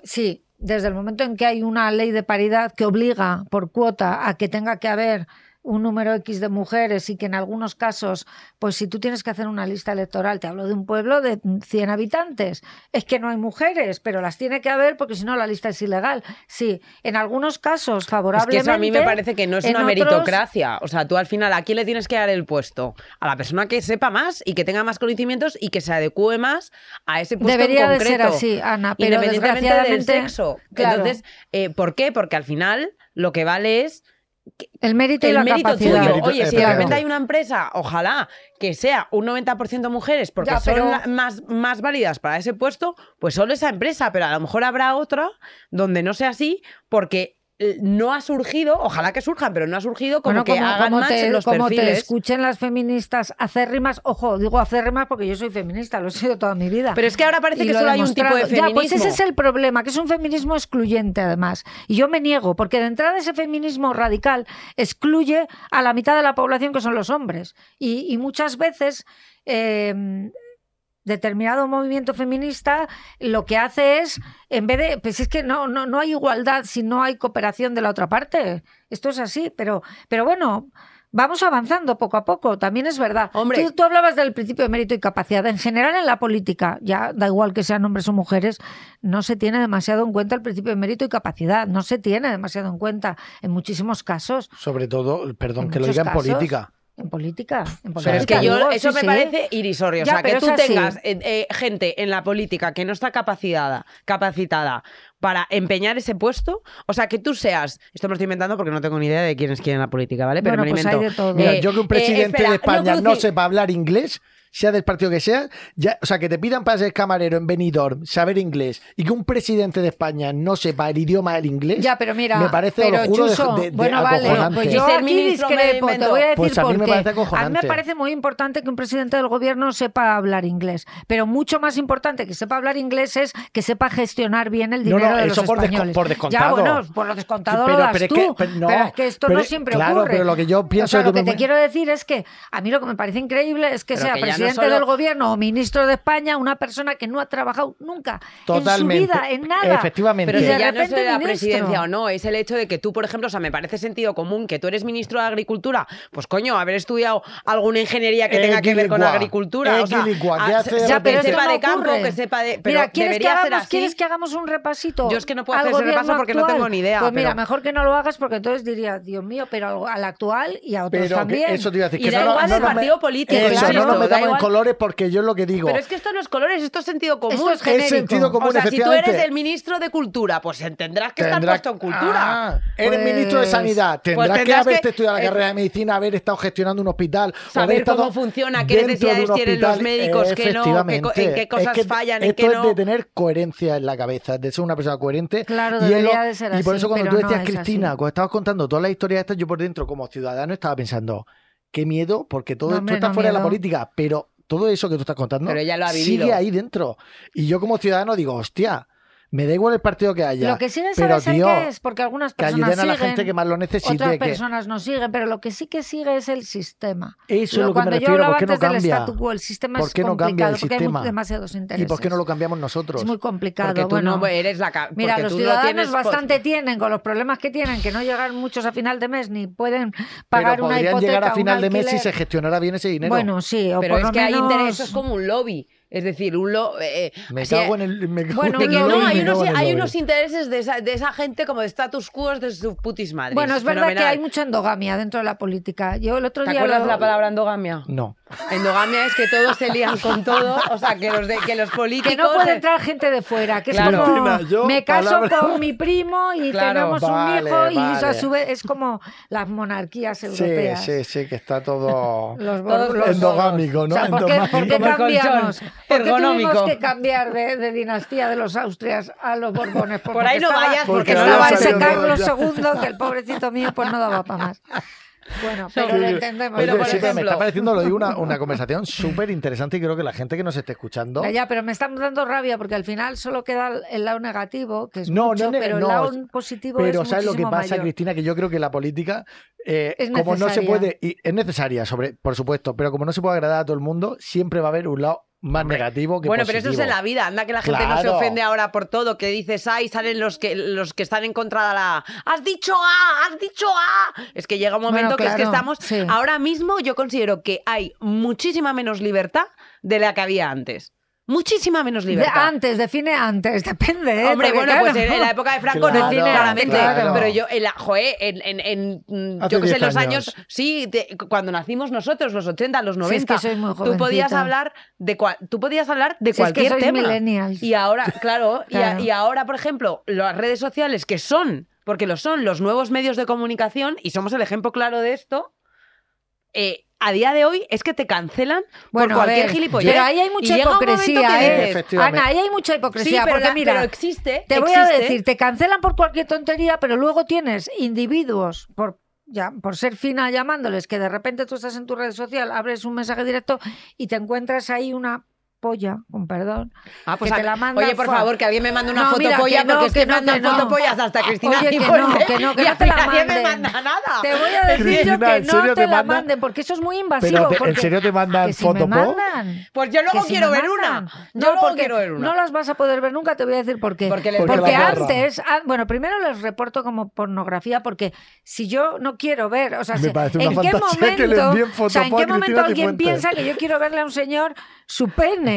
Sí, desde el momento en que hay una ley de paridad que obliga por cuota a que tenga que haber un número X de mujeres y que en algunos casos, pues si tú tienes que hacer una lista electoral, te hablo de un pueblo de 100 habitantes, es que no hay mujeres, pero las tiene que haber porque si no la lista es ilegal. Sí, en algunos casos Es que favorablemente. eso a mí me parece que no es una otros- meritocracia. O sea, tú al final, ¿a quién le tienes que dar el puesto? A la persona que sepa más y que tenga más conocimientos y que se adecue más a ese puesto Debería en de concreto. ser así, Ana, pero independientemente del sexo. claro, Entonces, eh, ¿por qué? Porque al final lo que vale es el mérito y el la mérito capacidad. tuyo. Mérito, Oye, si de repente hay una empresa, ojalá que sea un 90% mujeres porque Ya, son pero- la- más, más válidas para ese puesto, pues solo esa empresa, pero a lo mejor habrá otra donde no sea así porque no ha surgido, ojalá que surjan, pero no ha surgido como Bueno, que hagan como match te, en los como te escuchen las feministas acérrimas, ojo, digo acérrimas porque yo soy feminista, lo he sido toda mi vida. Pero es que ahora parece Y que solo hay un tipo de feminismo. Ya, pues ese es el problema, que es un feminismo excluyente además. Y yo me niego, porque de entrada ese feminismo radical excluye a la mitad de la población que son los hombres. Y, y muchas veces... eh, determinado movimiento feminista lo que hace es, en vez de, pues es que no, no, no hay igualdad si no hay cooperación de la otra parte. Esto es así, pero, pero bueno, vamos avanzando poco a poco, también es verdad. Hombre. Tú, tú hablabas del principio de mérito y capacidad. En general en la política, ya da igual que sean hombres o mujeres, no se tiene demasiado en cuenta el principio de mérito y capacidad. No se tiene demasiado en cuenta en muchísimos casos. Sobre todo, perdón En que lo diga en casos. política. En política. En política Pero es que yo, digo, eso sí, me sí. parece irrisorio. Ya, o sea, que tú tengas eh, eh, gente en la política que no está capacitada, capacitada para empeñar ese puesto. O sea, que tú seas. Esto me lo estoy inventando porque no tengo ni idea de quién es quién en la política, ¿vale? Pero Bueno, me lo pues hay invento. de todo. Mira, Eh, yo que un eh, presidente espera, de España no, no, sepa hablar inglés, sea del partido que sea, ya, o sea, que te pidan para ser camarero en Benidorm, saber inglés, y que un presidente de España no sepa el idioma del inglés, Ya, pero mira, me parece, pero, os lo juro, de- Chuso, de, de bueno, vale, pues yo aquí discrepo, te voy a decir Pues a mí por me parece A mí me parece muy importante que un presidente del gobierno sepa hablar inglés, pero mucho más importante que sepa hablar inglés es que sepa gestionar bien el No, dinero no, de eso los por desco- españoles. por Ya, descontado. bueno, por lo descontado Pero- lo das pero es tú, que- pero no, es que esto pero- no siempre claro, ocurre. pero lo que yo pienso O sea, lo que que me- te quiero decir es que a mí lo que me parece increíble es que Pero sea no presidente solo- del gobierno o ministro de España una persona que no ha trabajado nunca Totalmente. en su vida, en nada. Efectivamente. Pero si de ya no es repente de la ministro. presidencia o no, es el hecho de que tú, por ejemplo, o sea, me parece sentido común que tú eres ministro de Agricultura, pues coño, haber estudiado alguna ingeniería que tenga que ver con agricultura. O sea, Equilicua, ¿qué a- hace de se- Ya, pero que sepa no de campo, que sepa de. Pero Mira, ¿quieres que, hagamos, así. ¿quieres que hagamos un repasito? Yo es que no puedo hacer ese repaso porque no tengo ni idea, Pues mira, pero- mejor que no lo hagas porque entonces diría, Dios mío, pero al actual y a otros Pero que también. eso te iba a decir Y que da no, igual no el partido político, Eso, insisto, no nos da metamos igual- colores porque yo es lo que digo. Pero es que esto no es colores, esto es sentido común. Esto es genérico. sentido común, o sea, si tú efectivamente. eres el ministro de Cultura, pues tendrás que Tendrá- estar puesto en Cultura. Ah, eres Pues- ministro de Sanidad. Tendrás, Pues que tendrás haberte que- estudiado la eh, carrera de medicina, haber estado gestionando un hospital. o Saber haber estado cómo funciona, qué dentro de necesidades un tienen los hospital. médicos, qué no, qué co- en qué Efectivamente. cosas Es que fallan, en esto es de tener coherencia en la cabeza, de ser una persona coherente. Claro, es debería de ser Y por así, eso cuando pero tú no decías, es Cristina, cuando estabas contando todas las historias estas, yo por dentro como ciudadano estaba pensando, qué miedo, porque todo No, esto hombre, no fuera de la política, pero todo eso que tú estás contando Pero ella lo ha sigue ahí dentro. Y yo como ciudadano digo, hostia, me da igual el partido que haya. Lo que sí pero, saber tío, qué es, porque algunas que personas ayuden a la siguen, gente que más lo necesite. otras que- personas no siguen, pero lo que sí que sigue es el sistema. Eso es Lo- que cuando me yo refiero, hablaba ¿por qué no antes del cambia? statu quo, el sistema ¿Por es qué no cambia complicado el porque hay sistema? demasiados intereses. ¿Y por qué no lo cambiamos nosotros? Es muy complicado. Porque tú bueno, no eres la Mira, los tú no ciudadanos bastante tienen con los problemas que tienen, que no llegan muchos a final de mes ni pueden Pero pagar una podrían hipoteca. llegar a final de mes si se gestionara bien ese dinero. Bueno, sí, o Pero por es lo que hay menos- interés, es como un lobby. Es decir, un lobby. me así- cago en el. Me cago Bueno, en el lobby, no, hay unos, cago en el hay lobby. unos intereses de esa, de esa gente como de status quo de su putis madre. Bueno, es verdad que hay mucha endogamia dentro de la política. Yo el otro ¿Te día acuerdas lo- de la palabra endogamia? No. Endogamia es que todos se lían con todo, o sea, que los, de, que los políticos... Que no puede entrar gente de fuera, que Claro. es como Cristina, yo, me caso palabra- con mi primo y Claro. tenemos un Vale, hijo y vale. a su vez es como las monarquías Sí, europeas. sí, sí, que está todo Los, los- endogámico, ¿no? O sea, ¿por qué, Endogámico. por qué cambiamos? ¿Por qué tuvimos que cambiar de, de dinastía de los Austrias a los Borbones? Pues Por ahí porque no estaba- vayas, porque porque estaba ese Carlos. II que el pobrecito mío pues no daba para más. Bueno, pero Sí. lo entendemos. Pero, por sí, pero me ejemplo- está pareciendo lo digo, una, una conversación súper interesante y creo que la gente que nos esté escuchando. Ya, ya, pero me están dando rabia porque al final solo queda el- lado negativo, que es No, mucho, no, pero el no, lado es- positivo Pero es ¿sabes lo que pasa, mayor. Cristina? Que yo creo que la política, eh, como no se puede, y es necesaria, sobre, por supuesto, pero como no se puede agradar a todo el mundo, siempre va a haber un lado más negativo que Bueno, pero eso es en la vida. Anda que la gente no se ofende ahora por todo. Que dices A y salen los que, los que están en contra de la... ¡Has dicho A! ¡Has dicho A! Es que llega un momento Bueno, que es que estamos... sí. Ahora mismo yo considero que hay muchísima menos libertad de la que había antes. Muchísima menos De libertad. antes, define antes, depende. ¿eh? Hombre, Porque, bueno, claro, pues en, en la época de Franco Claro, no define claramente, claro. pero yo, en la, joder, en, en, en, mm, yo que sé, 10 los años. años, sí, de- cuando nacimos nosotros, los 80, los Sí, es 90, que soy muy tú podías hablar de cua- tú podías hablar de Si es que cualquier sois tema. millennials. Y ahora, claro, y a- Claro. Y, ahora, por ejemplo, las redes sociales que son, porque lo son, los nuevos medios de comunicación, y somos el ejemplo claro de esto, eh, a día de hoy es que te cancelan Bueno, por cualquier ver, gilipollas. Pero ahí hay mucha hipocresía, ¿eh? dices. Ana, ahí hay mucha Sí, hipocresía. pero, porque la- mira, pero existe. te voy a decir, te cancelan por cualquier tontería, pero luego tienes individuos por ya, por ser fina llamándoles, que de repente tú estás en tu red social, abres un mensaje directo y te encuentras ahí una polla, con perdón. Ah, pues que a- te la mandan oye, por fuera. favor, que alguien me mande una No, foto mira, polla, que no, porque es que, que no, mandan que no. fotopollas hasta Cristina Oye, que no, que no, que y no te la nadie me manda nada. Te voy a decir yo que ¿en no te, te la manden, porque eso es muy invasivo. Pero, te- ¿en porque- serio te mandan si fotopo? mandan. Pues yo luego si quiero ver una. No, Yo luego porque quiero ver una. no las vas a poder ver nunca, te voy a decir por qué. Porque les- Porque Porque antes, bueno, primero les reporto como pornografía, porque si yo no quiero ver, o sea, Me si- parece una ¿en qué fantasía que le momento, o sea, ¿en qué momento alguien piensa que yo quiero verle a un señor su pene?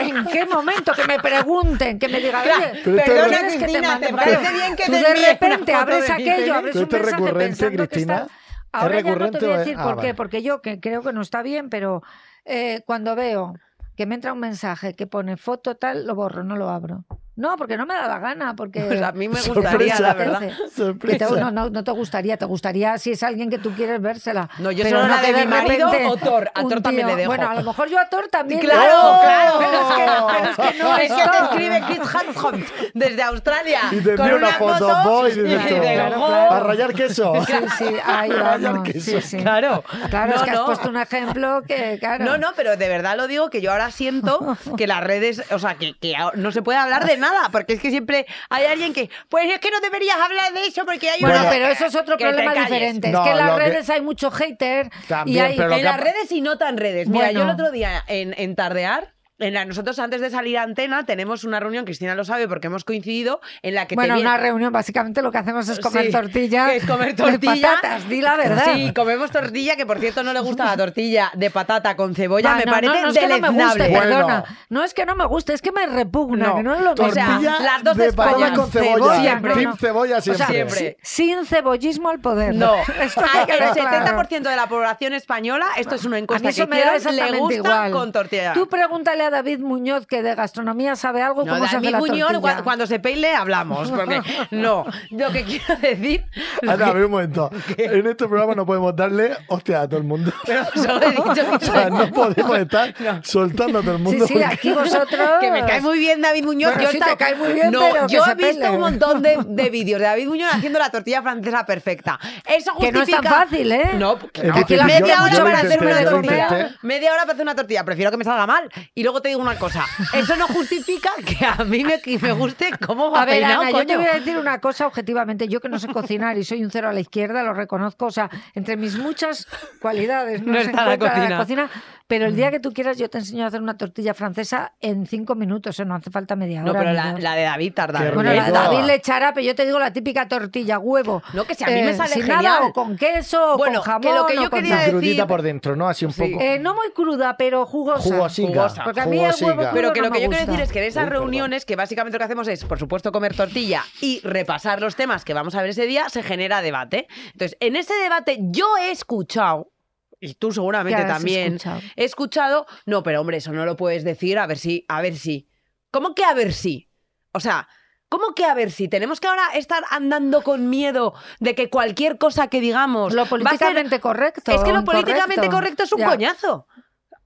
¿En qué momento que me pregunten, que me digan, Claro, oye, pero esto- ¿quieres Perdona, que te Cristina, mande? ¿te Porque parece bien que tú te de envíe una repente foto abres de aquello, abres ¿Pero un esto es mensaje recurrente, pensando que Cristina? está... Ahora ya no te recurrente voy a o es- decir ah, por vale. qué, porque yo que creo que no está bien, pero eh, cuando veo que me entra un mensaje que pone foto tal, lo borro, no lo abro. No, porque no me da la gana, porque... Pues a mí me Sorpresa. gustaría, la verdad. Que te- Sorpresa. no, no, no te gustaría, te gustaría si es alguien que tú quieres vérsela. No, yo Pero solo la que de mi marido o Thor. A Thor también le dejo. Bueno, a lo mejor yo a Thor también. Claro, le dejo. claro. Pero es que, pero es que no es que te escribe Chris Hemsworth desde Australia Y te con envía una foto fotopo y y tú, dejo- ¿a rayar queso? Sí, sí, ahí A rayar vamos. queso. Sí, sí. Claro. Claro, es No, que has no. puesto un ejemplo que, claro. No, no, pero de verdad lo digo que yo ahora siento que las redes, o sea, que, que no se puede hablar de nada, porque es que siempre hay alguien que, pues es que no deberías hablar de eso porque hay Bueno, una... pero eso es otro problema diferente. No, es que en las que- redes hay mucho hater y hay... En que las ha- redes y no tan redes. Mira, Bueno. yo el otro día en, en Tardear en la- nosotros antes de salir a antena tenemos una reunión, Cristina lo sabe porque hemos coincidido, en la que Bueno, te viene- una reunión, básicamente lo que hacemos es comer Sí, tortilla. que es comer de tortilla. patatas, di la verdad. Sí, comemos tortilla, que por cierto no le gusta la tortilla de patata con cebolla, Va, me no, parece no, no es que no me guste, deleznable. Bueno. perdona. No es que no me guste, es que me repugna, No, que no es lo mismo. o sea, las dos de patatas con cebolla. Cebolla, Siempre. No. cebolla O sea, siempre. Siempre. Sin cebollismo al poder. No, Esto hay que el dejar claro. 70% de la población española, esto es una A mí encuesta eso que me da hicieron, le exactamente gusta igual. con tortilla. Tú pregúntale a David Muñoz, que de gastronomía sabe algo, No, cómo se hace David la Muñoz, tortilla. cua- cuando se peile hablamos, porque no, lo que quiero decir, Anda, a ver un momento. En este programa no podemos darle hostia a todo el mundo. solo he dicho O que sea, no podemos estar soltando a todo el Sí, mundo. sí, porque- aquí vosotros... que me cae muy bien David Muñoz. Bueno, yo he sí te cae muy bien, no, pero que yo se he visto pele. un montón de, de vídeos de David Muñoz haciendo la tortilla francesa perfecta. Eso Que no es tan justifica- fácil, ¿eh? No, Es que difícil, media yo- hora para hacer una tortilla. Media hora para hacer una tortilla. Prefiero que me salga mal. Y luego te digo una cosa. Eso no justifica que a mí me, guste cómo va A ver, peinado, Ana, yo te voy a decir una cosa objetivamente. Yo que no sé cocinar y soy un cero a la izquierda, lo reconozco. O sea, entre mis muchas cualidades no, No se está la encuentra cocina. Pero el día que tú quieras, yo te enseño a hacer una tortilla francesa en cinco minutos. ¿eh? No hace falta media hora. No, pero la, la de David tarda. ¿eh? Bueno, la de. David le echará, pero yo te digo la típica tortilla, huevo. No, que si a mí me sale sin genial. nada, o con queso, o Bueno, con jamón. que lo que yo o con quería. Y crudita decir- por dentro, ¿no? Así un Sí. poco. Eh, no muy cruda, pero jugosa. Jugosica. jugosa. Porque a mí el huevo crudo Pero que no lo que yo quiero decir es que en esas Uy, perdón. reuniones, que básicamente lo que hacemos es, por supuesto, comer tortilla y repasar los temas que vamos a ver ese día, se genera debate. Entonces, en ese debate yo he escuchado, y tú seguramente ¿Qué has también, escuchado? he escuchado, no, pero hombre, eso no lo puedes decir, a ver si, a ver si. ¿Cómo que a ver si? O sea, ¿cómo que a ver si? Tenemos que ahora estar andando con miedo de que cualquier cosa que digamos Lo ser- políticamente correcto. es que lo políticamente correcto es un Ya. coñazo.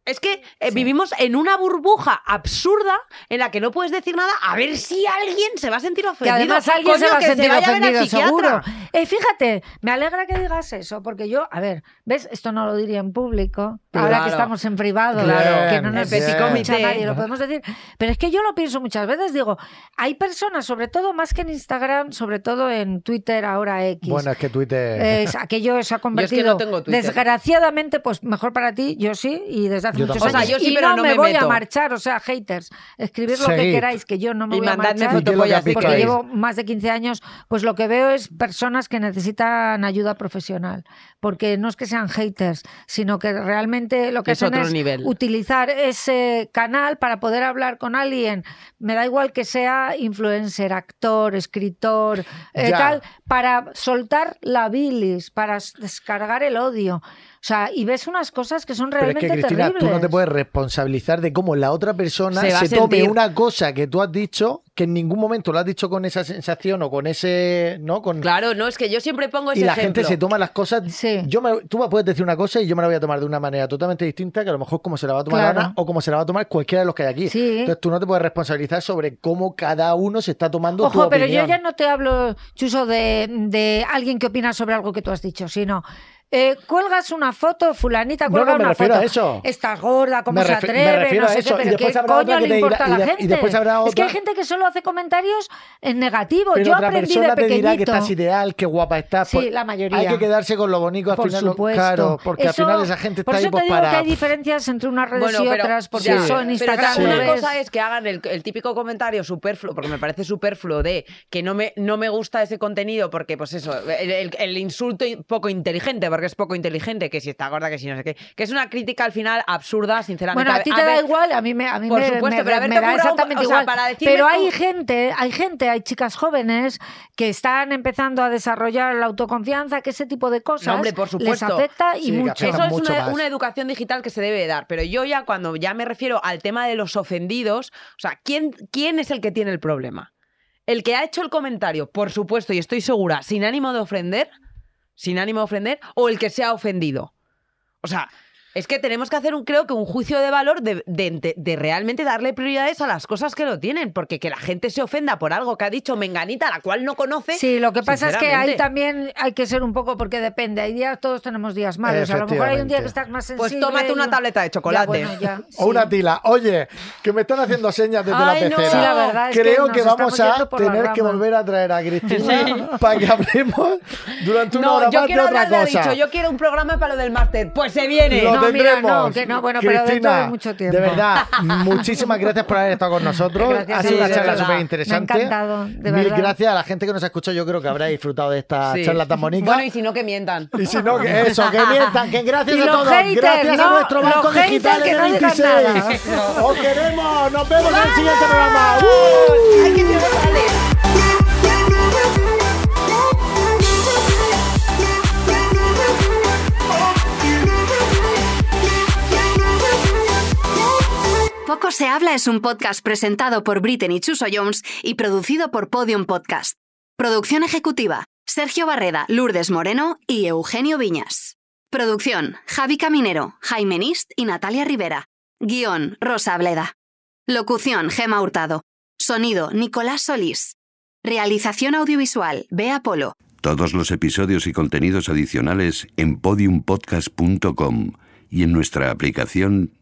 Es que eh, vivimos en una burbuja absurda en la que no puedes decir nada a ver si alguien se va a sentir Que ofendido. además alguien se Coño, va a que sentir vaya a ver al ofendido, psiquiatra. seguro. Eh, fíjate, me alegra que digas eso, porque yo, a ver, ¿ves? Esto no lo diría en público, ahora que estamos en privado, Claro. que no nos escucha nadie, lo podemos decir. Pero es que yo lo pienso muchas veces, digo, hay personas, sobre todo más que en Instagram, sobre todo en Twitter, ahora X. Bueno, es que Twitter. Es- aquello se ha convertido. no tengo Twitter. Desgraciadamente, pues mejor para ti, yo sí, y desde hace Yo muchos tampoco. años. O sea, yo sí, y pero no, no me, me voy a marchar, o sea, haters, escribir lo que queráis, que yo no me Y voy a marchar. ¿Y qué es lo que fotopollas has si visto Porque queréis. llevo más de 15 años, pues lo que veo es personas que necesitan ayuda profesional. Porque no es que sean haters, sino que realmente lo que Es hacen otro es nivel. utilizar ese canal para poder hablar con alguien. Me da igual que sea influencer, actor, escritor, eh, tal, para soltar la bilis, para descargar el odio. O sea, y ves unas cosas que son Pero es realmente que, Cristina, terribles. tú no te puedes responsabilizar de cómo la otra persona Se tome sentir. una cosa que tú has dicho, que en ningún momento lo has dicho con esa sensación o con ese. ¿no? Con, Claro, no, es que yo siempre pongo ese y la ejemplo. gente se toma las cosas. Sí. Yo me- tú me puedes decir una cosa y yo me la voy a tomar de una manera totalmente distinta, que a lo mejor como se la va a tomar Claro. Ana o como se la va a tomar cualquiera de los que hay aquí. Sí. Entonces tú no te puedes responsabilizar sobre cómo cada uno se está tomando tu Ojo, pero opinión. yo ya no te hablo, Chuso, de, de alguien que opina sobre algo que tú has dicho, sino eh, cuelgas una foto, fulanita No, cuelga no, me una refiero foto. a eso. Estás gorda, ¿cómo Me se me atreve? refiero no a sé eso, qué, y pero después ¿qué habrá coño otra que le importa a y la de- y gente? después habrá Es que hay otra- gente que solo hace comentarios en negativo. Pero Yo otra aprendí persona de te dirá que pequeñito. estás ideal, que guapa estás. Sí, pues la mayoría. Hay que quedarse con lo bonito al Por final. supuesto. Claro, porque Eso- al final esa gente por está ahí eso pues, te digo para. que hay diferencias entre unas redes Bueno, y pero, otras, porque ya, eso en pero Instagram sí. lo una cosa es que hagan el, el típico comentario superfluo, porque me parece superfluo de que no me, no me gusta ese contenido porque, pues eso, el, el- el insulto poco inteligente, porque es poco inteligente, que si está gorda, que si no sé qué, que es una crítica al final absurda, sinceramente. Bueno, a ti te da ver, igual, a mí me, a mí Por me, supuesto, me- pero me haberte da currado un- exactamente o sea, igual. para pero tú- hay gente, hay gente, hay chicas jóvenes que están empezando a desarrollar la autoconfianza, que ese tipo de cosas No, hombre, por les supuesto. afecta y Sí, mucho. Eso es mucho una, una educación digital que se debe dar, pero yo ya cuando ya me refiero al tema de los ofendidos, o sea, ¿quién, quién es el que tiene el problema? El que ha hecho el comentario, por supuesto, y estoy segura, sin ánimo de ofender, sin ánimo de ofender, o el que se ha ofendido. O sea, es que tenemos que hacer un, creo que un juicio de valor de, de- de realmente darle prioridades a las cosas que lo tienen, porque que la gente se ofenda por algo que ha dicho Menganita, la cual no conoce. Sí, lo que pasa es que ahí también hay que ser un poco, porque depende. Hay días, todos tenemos días malos. A lo mejor hay un día que estás más sensible. Pues tómate una y- tableta de chocolate. Ya, bueno, ya, O una tila. Oye, que me están haciendo señas desde Ay, la no. pecera. Sí, la verdad es que Creo que, vamos a tener que volver a traer a Cristina para que hablemos durante una No, hora yo más de quiero otra hablar de cosa. dicho, yo quiero un programa para lo del máster. Pues se viene. Lo No, No, mira, tendremos. no, que no, bueno, pero dentro Cristina, de mucho tiempo. De verdad, muchísimas gracias por haber estado con nosotros. Gracias ha sido una charla súper interesante. Me ha encantado, de Mil verdad. gracias a la gente que nos ha escuchado. Yo creo que habrá disfrutado de esta Sí. charla tan bonita. Bueno, y si no, que mientan. Y si no, que eso, que mientan, que gracias Y a todos. haters, gracias a nuestro banco digital que no el digan 26. nada. Os queremos, nos vemos en el siguiente programa. ¡Uh! Poco se habla es un podcast presentado por Britney Chuso Jones y producido por Podium Podcast. Producción ejecutiva: Sergio Barreda, Lourdes Moreno y Eugenio Viñas. Producción: Javi Caminero, Jaime Nist y Natalia Rivera. Guión: Rosa Bleda. Locución: Gema Hurtado. Sonido: Nicolás Solís. Realización audiovisual: Bea Polo. Todos los episodios y contenidos adicionales en podiumpodcast.com y en nuestra aplicación